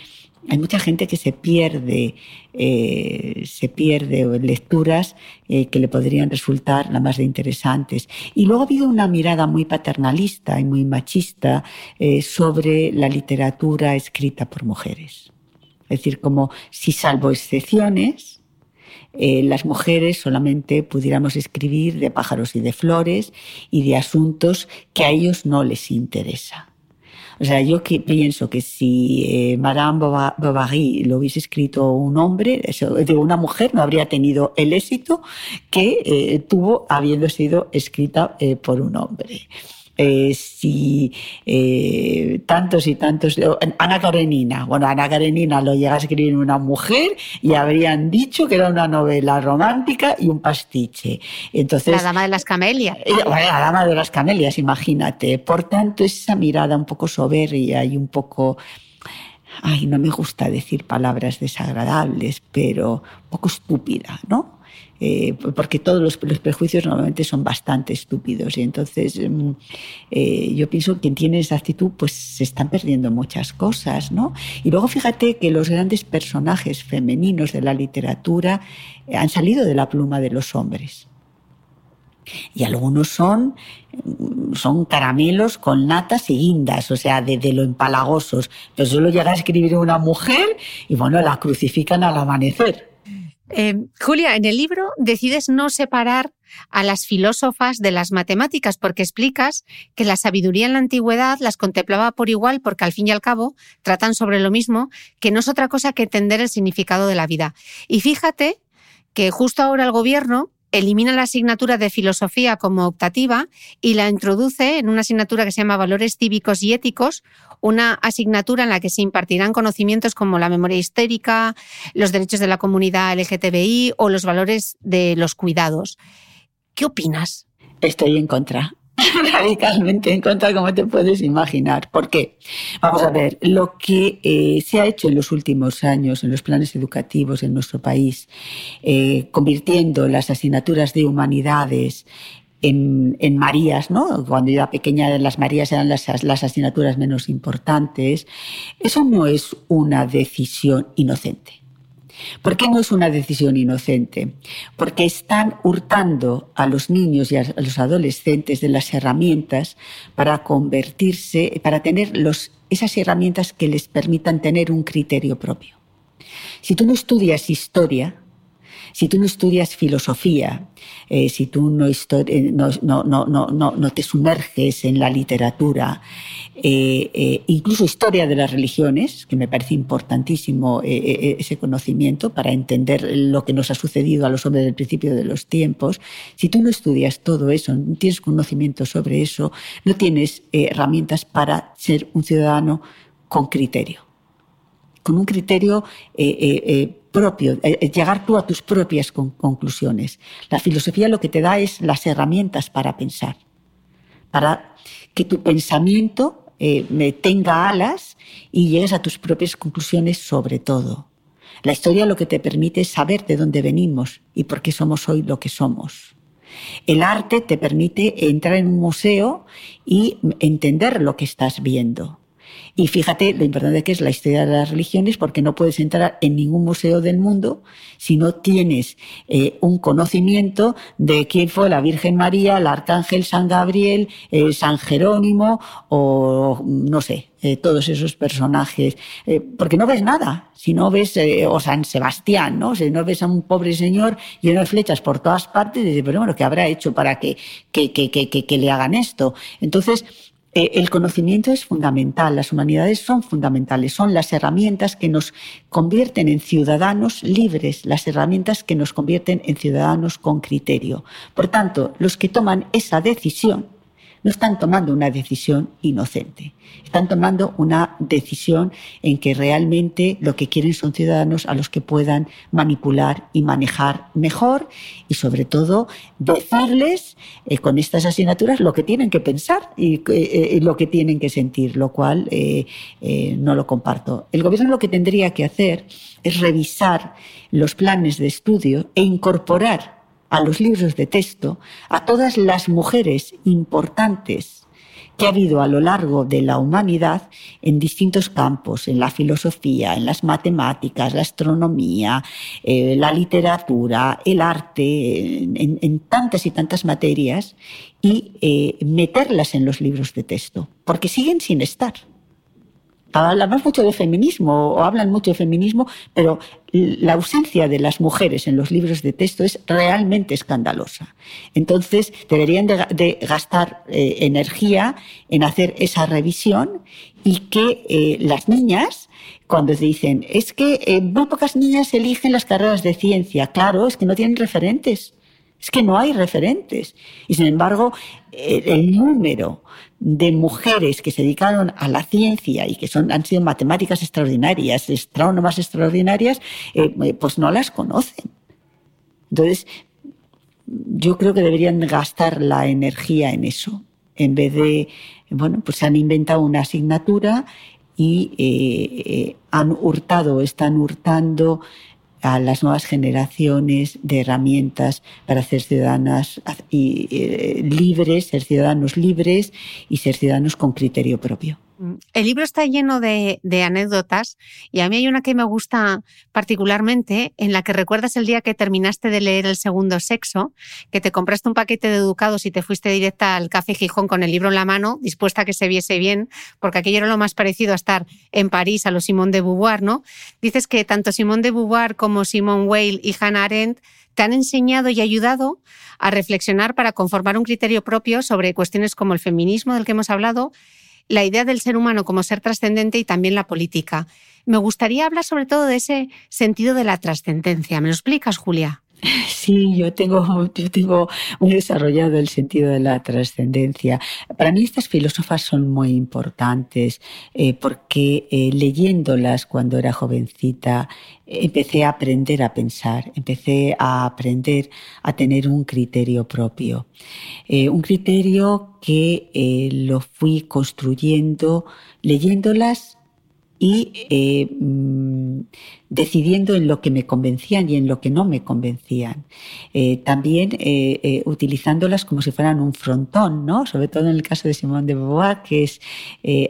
S2: hay mucha gente que se pierde, eh, se pierde lecturas eh, que le podrían resultar nada más de interesantes. Y luego ha habido una mirada muy paternalista y muy machista eh, sobre la literatura escrita por mujeres. Es decir, como si salvo excepciones, las mujeres solamente pudiéramos escribir de pájaros y de flores y de asuntos que a ellos no les interesa. O sea, yo que pienso que si eh, Madame Bovary lo hubiese escrito un hombre, de una mujer, no habría tenido el éxito que eh, tuvo habiendo sido escrita eh, por un hombre eh, si eh, tantos y tantos. Ana Karenina. Bueno, Ana Karenina lo llega a escribir una mujer y habrían dicho que era una novela romántica y un pastiche. Entonces,
S1: la Dama de las Camelias.
S2: Eh, la Dama de las Camelias, imagínate. Por tanto, esa mirada un poco soberbia y un poco. Ay, no me gusta decir palabras desagradables, pero un poco estúpida, ¿no? Eh, porque todos los, prejuicios normalmente son bastante estúpidos y entonces mm, eh, yo pienso que quien tiene esa actitud pues se están perdiendo muchas cosas, ¿no? Y luego fíjate que los grandes personajes femeninos de la literatura eh, han salido de la pluma de los hombres. Y algunos son, mm, son caramelos con natas y guindas, o sea, de, de lo empalagosos. Pero solo llega a escribir una mujer y bueno, la crucifican al amanecer.
S1: Eh, Julia, en el libro decides no separar a las filósofas de las matemáticas porque explicas que la sabiduría en la antigüedad las contemplaba por igual porque al fin y al cabo tratan sobre lo mismo, que no es otra cosa que entender el significado de la vida. Y fíjate que justo ahora el gobierno elimina la asignatura de filosofía como optativa y la introduce en una asignatura que se llama Valores Cívicos y Éticos, una asignatura en la que se impartirán conocimientos como la memoria histérica, los derechos de la comunidad LGTBI o los valores de los cuidados. ¿Qué opinas?
S2: Estoy en contra. radicalmente en contra, como te puedes imaginar. ¿Por qué? Vamos a ver, lo que eh, se ha hecho en los últimos años en los planes educativos en nuestro país, eh, convirtiendo las asignaturas de humanidades en, en, Marías, ¿no? Cuando yo era pequeña, las Marías eran las, las asignaturas menos importantes. Eso no es una decisión inocente. ¿Por qué no es una decisión inocente? Porque están hurtando a los niños y a los adolescentes de las herramientas para convertirse, para tener esas herramientas que les permitan tener un criterio propio. Si tú no estudias historia, si tú no estudias filosofía, eh, si tú eh, no, te sumerges en la literatura, eh, incluso historia de las religiones, que me parece importantísimo ese conocimiento para entender lo que nos ha sucedido a los hombres del principio de los tiempos, si tú no estudias todo eso, no tienes conocimiento sobre eso, no tienes herramientas para ser un ciudadano con criterio. Con un criterio eh, llegar tú a tus propias conclusiones. La filosofía lo que te da es las herramientas para pensar, para que tu pensamiento eh, tenga alas y llegues a tus propias conclusiones sobre todo. La historia lo que te permite es saber de dónde venimos y por qué somos hoy lo que somos. El arte te permite entrar en un museo y entender lo que estás viendo. Y fíjate lo importante que es la historia de las religiones, porque no puedes entrar en ningún museo del mundo si no tienes eh, un conocimiento de quién fue la Virgen María, el Arcángel San Gabriel, eh, San Jerónimo o no sé, eh, todos esos personajes, porque no ves nada, si no ves, o San Sebastián, ¿no? Si no ves a un pobre señor lleno de flechas por todas partes, dices, pero bueno, ¿qué habrá hecho para que, que, que, que, le hagan esto? Entonces, eh, el conocimiento es fundamental, las humanidades son fundamentales, son las herramientas que nos convierten en ciudadanos libres, las herramientas que nos convierten en ciudadanos con criterio. Por tanto, los que toman esa decisión no están tomando una decisión inocente, están tomando una decisión en que realmente lo que quieren son ciudadanos a los que puedan manipular y manejar mejor y sobre todo decirles eh, con estas asignaturas lo que tienen que pensar y eh, eh, lo que tienen que sentir, lo cual no lo comparto. El gobierno lo que tendría que hacer es revisar los planes de estudio e incorporar a los libros de texto a todas las mujeres importantes que ha habido a lo largo de la humanidad en distintos campos, en la filosofía, en las matemáticas, la astronomía, eh, la literatura, el arte, en, tantas y tantas materias, y eh, meterlas en los libros de texto, porque siguen sin estar. Hablamos mucho de feminismo o hablan mucho de feminismo, pero la ausencia de las mujeres en los libros de texto es realmente escandalosa. Entonces, deberían de, gastar eh, energía en hacer esa revisión y que eh, las niñas, cuando dicen, es que eh, muy pocas niñas eligen las carreras de ciencia, claro, es que no tienen referentes. Es que no hay referentes. Y sin embargo, el número de mujeres que se dedicaron a la ciencia y que son, han sido matemáticas extraordinarias, astrónomas extraordinarias, eh, eh, pues no las conocen. Entonces, yo creo que deberían gastar la energía en eso, en vez de, bueno, pues han inventado una asignatura y eh, han hurtado, están hurtando a las nuevas generaciones de herramientas para ser ciudadanas y, eh, libres, ser ciudadanos libres y ser ciudadanos con criterio propio.
S1: El libro está lleno de, anécdotas y a mí hay una que me gusta particularmente en la que recuerdas el día que terminaste de leer El segundo sexo, que te compraste un paquete de educados y te fuiste directa al Café Gijón con el libro en la mano, dispuesta a que se viese bien, porque aquello era lo más parecido a estar en París a los Simone de Beauvoir, ¿no? Dices que tanto Simone de Beauvoir como Simone Weil y Hannah Arendt te han enseñado y ayudado a reflexionar para conformar un criterio propio sobre cuestiones como el feminismo del que hemos hablado la idea del ser humano como ser trascendente y también la política. Me gustaría hablar sobre todo de ese sentido de la trascendencia. ¿Me lo explicas, Julia?
S2: Sí, yo tengo, yo tengo muy desarrollado el sentido de la trascendencia. Para mí estas filósofas son muy importantes eh, porque eh, leyéndolas cuando era jovencita empecé a aprender a pensar, empecé a aprender a tener un criterio propio. Eh, un criterio que lo fui construyendo leyéndolas y mm, decidiendo en lo que me convencían y en lo que no me convencían. Eh, también eh, eh, utilizándolas como si fueran un frontón, ¿no? Sobre todo en el caso de Simone de Beauvoir, que es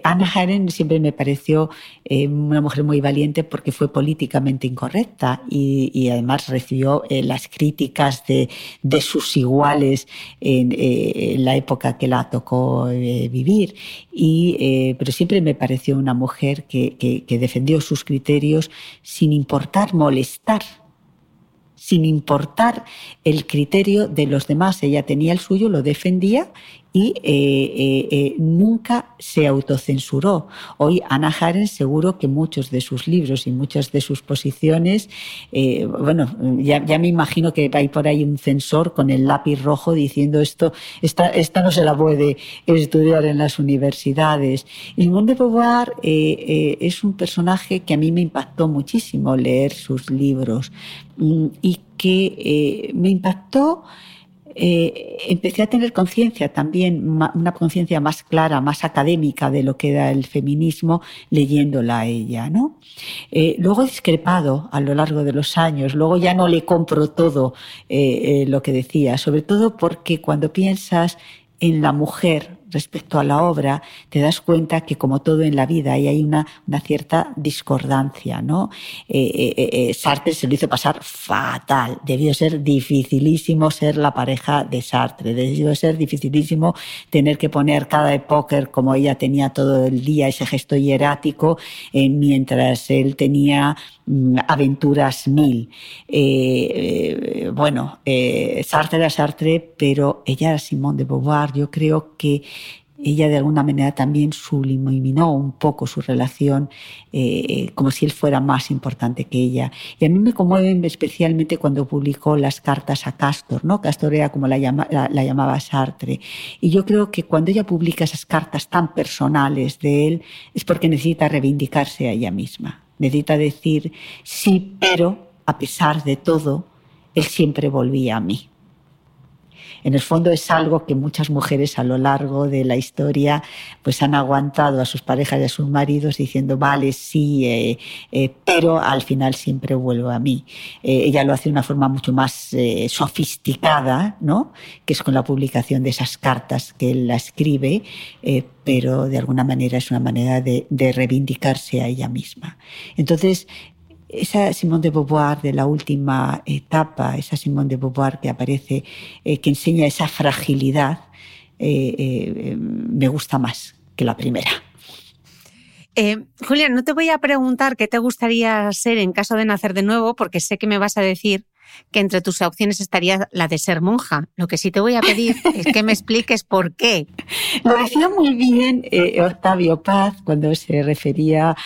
S2: Anna Haren siempre me pareció una mujer muy valiente porque fue políticamente incorrecta y, además recibió las críticas de, sus iguales en, la época que la tocó vivir. Y, pero siempre me pareció una mujer que, que defendió sus criterios sin sin importar molestar, sin importar el criterio de los demás. Ella tenía el suyo, lo defendía y eh, eh, eh, nunca se autocensuró. Hoy Ana Jaren seguro que muchos de sus libros y muchas de sus posiciones, bueno, ya, me imagino que hay por ahí un censor con el lápiz rojo diciendo esto, esta, esta no se la puede estudiar en las universidades. Y Monde de Beauvoir es un personaje que a mí me impactó muchísimo leer sus libros mm, y que me impactó eh, empecé a tener conciencia también, una conciencia más clara, más académica de lo que era el feminismo leyéndola a ella. ¿no? Eh, luego he discrepado a lo largo de los años, luego ya no le compro todo eh, lo que decía, sobre todo porque cuando piensas en la mujer respecto a la obra, te das cuenta que como todo en la vida hay una, una cierta discordancia, ¿no? Eh, eh, eh, Sartre se lo hizo pasar fatal, debió ser dificilísimo ser la pareja de Sartre, debió ser dificilísimo tener que poner cada póker como ella tenía todo el día, ese gesto hierático, mientras él tenía aventuras mil. bueno, Sartre era Sartre, pero ella era Simone de Beauvoir. Yo creo que ella de alguna manera también subliminó un poco su relación eh, como si él fuera más importante que ella. Y a mí me conmueve especialmente cuando publicó las cartas a Castor, ¿no? Castor era como la, llamaba Sartre. Y yo creo que cuando ella publica esas cartas tan personales de él es porque necesita reivindicarse a ella misma. Necesita decir, sí, pero a pesar de todo, él siempre volvía a mí. En el fondo es algo que muchas mujeres a lo largo de la historia pues han aguantado a sus parejas y a sus maridos diciendo, vale, sí, eh, eh, pero al final siempre vuelvo a mí. Eh, ella lo hace de una forma mucho más sofisticada, ¿no? que es con la publicación de esas cartas que él la escribe, pero de alguna manera es una manera de, de reivindicarse a ella misma. Entonces, esa Simone de Beauvoir de la última etapa, esa Simone de Beauvoir que aparece, eh, que enseña esa fragilidad, eh, eh, me gusta más que la primera.
S1: Julia, no te voy a preguntar qué te gustaría ser en caso de nacer de nuevo, porque sé que me vas a decir que entre tus opciones estaría la de ser monja. Lo que sí te voy a pedir es que me expliques por qué.
S2: Lo decía muy bien eh, Octavio Paz cuando se refería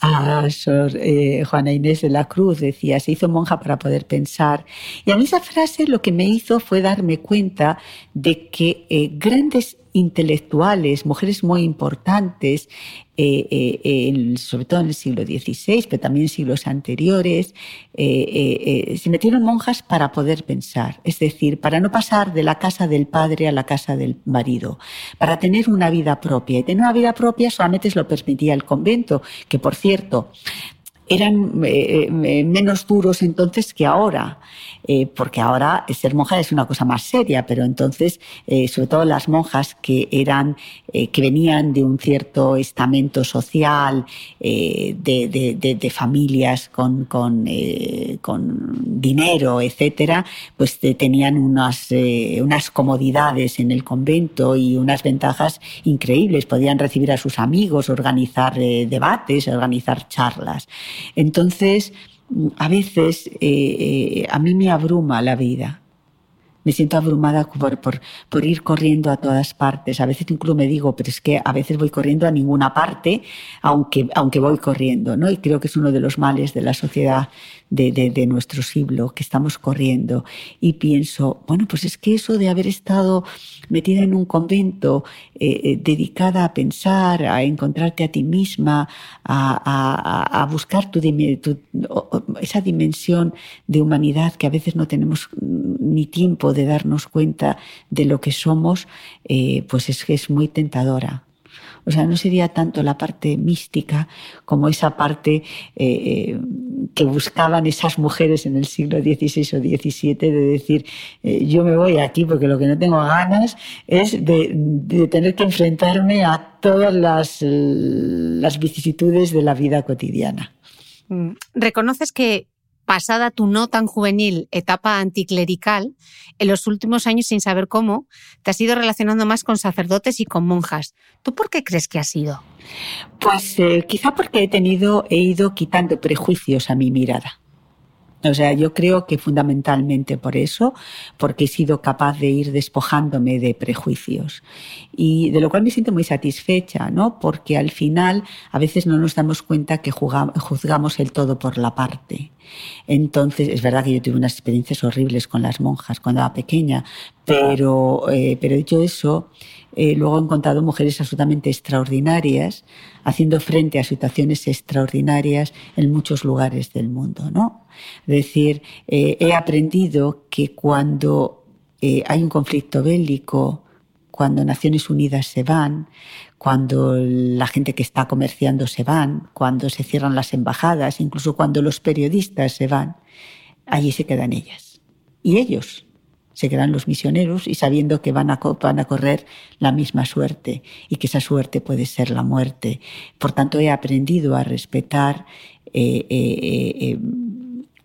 S2: a eh, Juana Inés de la Cruz. Decía, se hizo monja para poder pensar. Y a mí esa frase lo que me hizo fue darme cuenta de que eh, grandes intelectuales, mujeres muy importantes, eh, eh, sobre todo en el siglo XVI, pero también en siglos anteriores, eh, se metieron monjas para poder pensar, es decir, para no pasar de la casa del padre a la casa del marido, para tener una vida propia. Y tener una vida propia solamente se lo permitía el convento, que por cierto, eran menos duros entonces que ahora. Eh, porque ahora ser monja es una cosa más seria, pero entonces, eh, sobre todo las monjas que eran, eh, que venían de un cierto estamento social, de, familias con, con, dinero, etcétera, pues tenían unas, unas comodidades en el convento y unas ventajas increíbles. Podían recibir a sus amigos, organizar debates, organizar charlas. Entonces, a veces eh, eh, a mí me abruma la vida. Me siento abrumada por, por, por, ir corriendo a todas partes. A veces incluso me digo, pero es que a veces voy corriendo a ninguna parte, aunque, aunque voy corriendo, ¿no? Y creo que es uno de los males de la sociedad de, de, de, nuestro siglo, que estamos corriendo. Y pienso, bueno, pues es que eso de haber estado metida en un convento, eh, eh dedicada a pensar, a encontrarte a ti misma, a, a, a buscar tu, tu, esa dimensión de humanidad que a veces no tenemos ni tiempo de darnos cuenta de lo que somos, eh, pues es que es muy tentadora. O sea, no sería tanto la parte mística como esa parte eh, eh, que buscaban esas mujeres en el siglo XVI o XVII de decir, eh, yo me voy aquí porque lo que no tengo ganas es de, tener que enfrentarme a todas las, vicisitudes de la vida cotidiana.
S1: Mm. ¿Reconoces que pasada tu no tan juvenil etapa anticlerical, en los últimos años, sin saber cómo, te has ido relacionando más con sacerdotes y con monjas. ¿Tú por qué crees que ha sido?
S2: Pues eh, quizá porque he tenido, he ido quitando prejuicios a mi mirada. O sea, yo creo que fundamentalmente por eso, porque he sido capaz de ir despojándome de prejuicios. Y de lo cual me siento muy satisfecha, ¿no? Porque al final a veces no nos damos cuenta que juzgamos el todo por la parte. Entonces, es verdad que yo tuve unas experiencias horribles con las monjas cuando era pequeña, pero, eh, pero dicho eso, eh, luego he encontrado mujeres absolutamente extraordinarias haciendo frente a situaciones extraordinarias en muchos lugares del mundo, ¿no? Es decir, eh, he aprendido que cuando eh, hay un conflicto bélico, cuando Naciones Unidas se van, cuando la gente que está comerciando se van, cuando se cierran las embajadas, incluso cuando los periodistas se van, allí se quedan ellas. Y ellos, se quedan los misioneros y sabiendo que van a, van a correr la misma suerte y que esa suerte puede ser la muerte. Por tanto, he aprendido a respetar eh, eh, eh,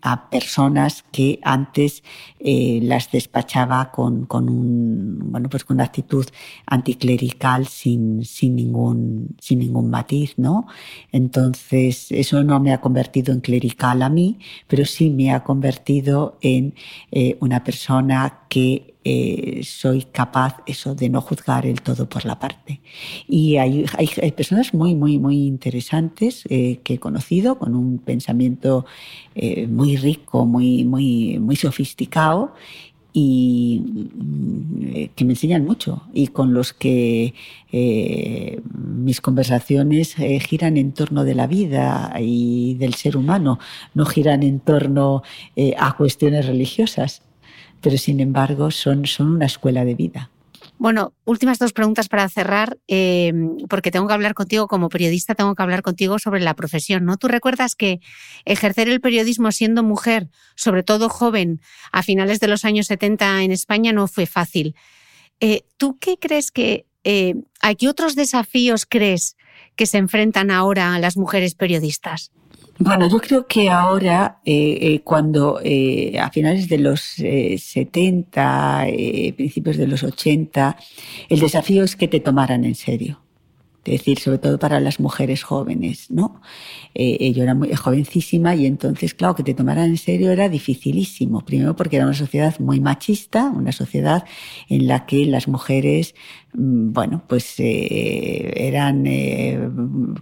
S2: a personas que antes eh, las despachaba con, con, un, bueno, pues con una actitud anticlerical sin, sin, ningún, sin ningún matiz, ¿no? Entonces, eso no me ha convertido en clerical a mí, pero sí me ha convertido en eh, una persona que eh, soy capaz eso de no juzgar el todo por la parte. Y hay, hay, personas muy, muy, muy interesantes eh, que he conocido con un pensamiento eh, muy rico, muy, muy, muy sofisticado y mm, que me enseñan mucho y con los que mis conversaciones giran en torno de la vida y del ser humano, no giran en torno a cuestiones religiosas, pero sin embargo son, son una escuela de vida.
S1: Bueno, últimas dos preguntas para cerrar, em, porque tengo que hablar contigo como periodista, tengo que hablar contigo sobre la profesión, ¿no? Tú recuerdas que ejercer el periodismo siendo mujer, sobre todo joven, a finales de los años 70 en España no fue fácil. Eh, ¿Tú qué crees que, eh, a otros desafíos crees que se enfrentan ahora las mujeres periodistas?
S2: Bueno, yo creo que ahora, eh, eh, cuando eh, a finales de los 70, principios de los 80, el desafío es que te tomaran en serio es decir, sobre todo para las mujeres jóvenes, ¿no? Eh, yo era muy jovencísima y entonces, claro, que te tomaran en serio era dificilísimo. Primero porque era una sociedad muy machista, una sociedad en la que las mujeres, bueno, pues eh, eran eh,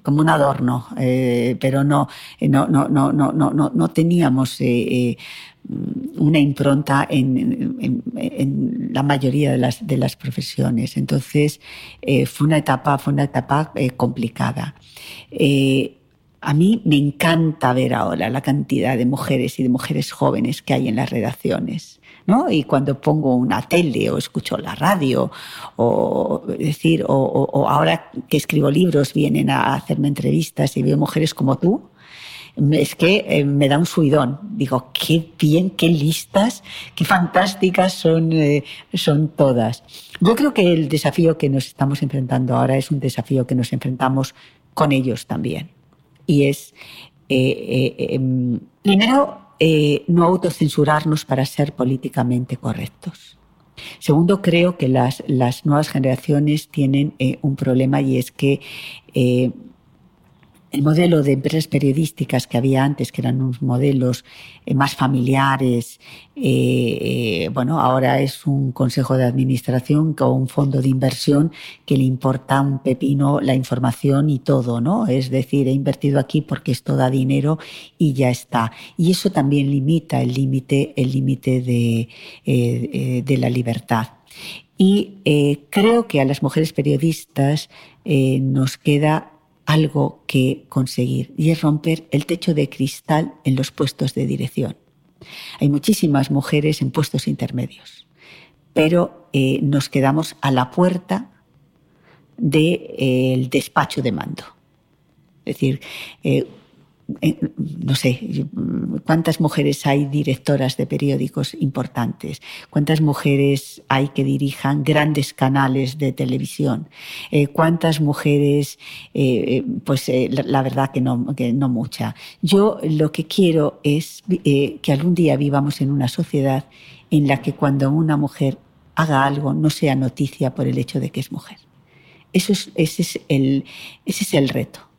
S2: como un adorno, eh, pero no, no, no, no, no, no, no teníamos una impronta en, la mayoría de las, de las profesiones. Entonces, fue una etapa, fue una etapa complicada. A mí me encanta ver ahora la cantidad de mujeres y de mujeres jóvenes que hay en las redacciones. ¿No? Y cuando pongo una tele o escucho la radio, o decir, o ahora que escribo libros vienen a hacerme entrevistas y veo mujeres como tú, es que eh, me da un subidón. Digo, qué bien, qué listas, qué fantásticas son, eh, son todas. Yo creo que el desafío que nos estamos enfrentando ahora es un desafío que nos enfrentamos con ellos también. Y es, eh, em, primero, no autocensurarnos para ser políticamente correctos. Segundo, creo que las, las nuevas generaciones tienen un problema y es que el modelo de empresas periodísticas que había antes, que eran unos modelos eh, más familiares, eh, eh, bueno, ahora es un consejo de administración con un fondo de inversión que le importa un pepino la información y todo, ¿no? Es decir, he invertido aquí porque esto da dinero y ya está. Y eso también limita el límite, el límite de, de la libertad. Y creo que a las mujeres periodistas nos queda algo que conseguir y es romper el techo de cristal en los puestos de dirección. Hay muchísimas mujeres en puestos intermedios, pero eh, nos quedamos a la puerta del eh, despacho de mando. Es decir, eh, no sé, cuántas mujeres hay directoras de periódicos importantes, cuántas mujeres hay que dirijan grandes canales de televisión, eh, cuántas mujeres, eh, pues la, verdad que no, que no mucha. Yo lo que quiero es que algún día vivamos en una sociedad en la que cuando una mujer haga algo no sea noticia por el hecho de que es mujer. Eso es, ese, es el, ese es el reto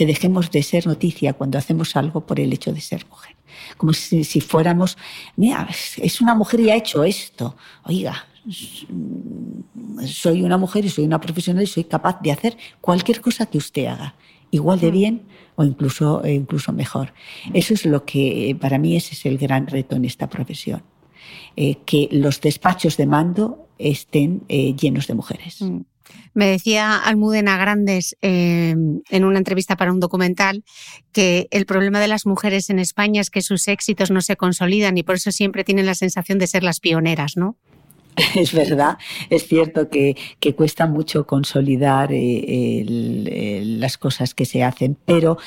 S2: que dejemos de ser noticia cuando hacemos algo por el hecho de ser mujer. Como si, fuéramos, mira, es una mujer y ha hecho esto. Oiga, soy una mujer y soy una profesional y soy capaz de hacer cualquier cosa que usted haga, igual de mm. bien o incluso, eh, incluso mejor. Eso es lo que, para mí, ese es el gran reto en esta profesión. Eh, que los despachos de mando estén eh, llenos de mujeres. Mm.
S1: Me decía Almudena Grandes eh, en una entrevista para un documental que el problema de las mujeres en España es que sus éxitos no se consolidan y por eso siempre tienen la sensación de ser las pioneras, ¿no?
S2: Es verdad, es cierto que, cuesta mucho consolidar eh, las cosas que se hacen, pero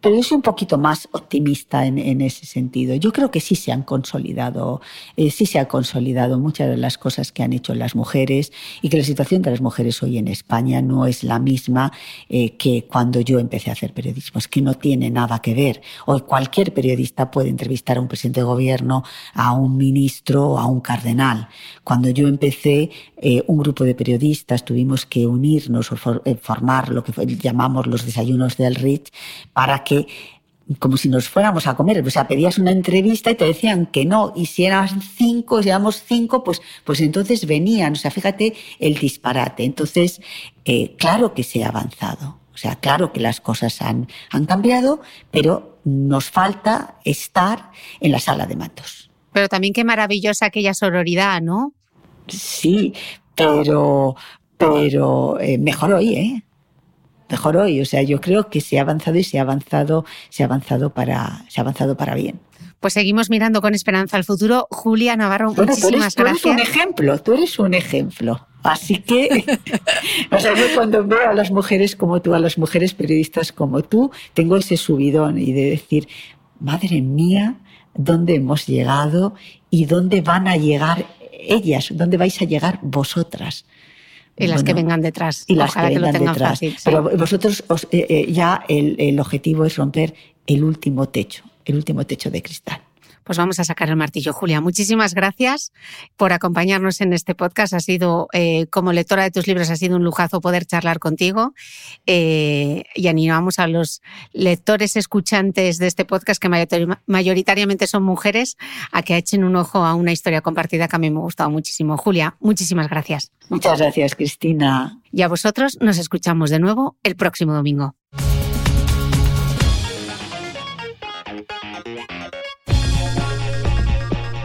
S2: pero yo soy un poquito más optimista en, ese sentido. Yo creo que sí se han consolidado, eh, sí se han consolidado muchas de las cosas que han hecho las mujeres y que la situación de las mujeres hoy en España no es la misma eh, que cuando yo empecé a hacer periodismo. Es que no tiene nada que ver. Hoy cualquier periodista puede entrevistar a un presidente de gobierno, a un ministro a un cardenal. Cuando yo empecé, eh, un grupo de periodistas tuvimos que unirnos o formar lo que llamamos los desayunos del Rich para que como si nos fuéramos a comer. O sea, pedías una entrevista y te decían que no. Y si eran cinco, si éramos cinco, pues, pues entonces venían. O sea, fíjate el disparate. Entonces, eh, claro que se ha avanzado. O sea, claro que las cosas han, han cambiado, pero nos falta estar en la sala de mandos.
S1: Pero también qué maravillosa aquella sororidad, ¿no?
S2: Sí, pero, pero eh, mejor hoy, ¿eh? Mejor hoy. O sea, yo creo que se ha avanzado y se ha avanzado, se ha avanzado para, se ha avanzado para bien.
S1: Pues seguimos mirando con esperanza al futuro. Julia Navarro,
S2: Bueno, tú
S1: muchísimas
S2: eres, tú eres
S1: gracias.
S2: un ejemplo, tú eres un ejemplo. Así que, o sea, yo cuando veo a las mujeres como tú, a las mujeres periodistas como tú, tengo ese subidón y de decir, madre mía, ¿dónde hemos llegado y dónde van a llegar ellas? ¿Dónde vais a llegar vosotras?
S1: Y las que vengan detrás.
S2: y las
S1: Ojalá
S2: que
S1: que, lo tengan
S2: detrás.
S1: fácil. sí.
S2: Pero vosotros os- eh, eh, ya el, el objetivo es romper el último techo, el último techo de cristal.
S1: Pues vamos a sacar el martillo. Julia, muchísimas gracias por acompañarnos en este podcast. Ha sido, eh, como lectora de tus libros, ha sido un lujazo poder charlar contigo. Eh, y animamos a los lectores escuchantes de este podcast, que mayoritari- mayoritariamente son mujeres, a que echen un ojo a una historia compartida que a mí me ha gustado muchísimo. Julia, muchísimas gracias.
S2: Muchas gracias, Cristina.
S1: Y a vosotros nos escuchamos de nuevo el próximo domingo.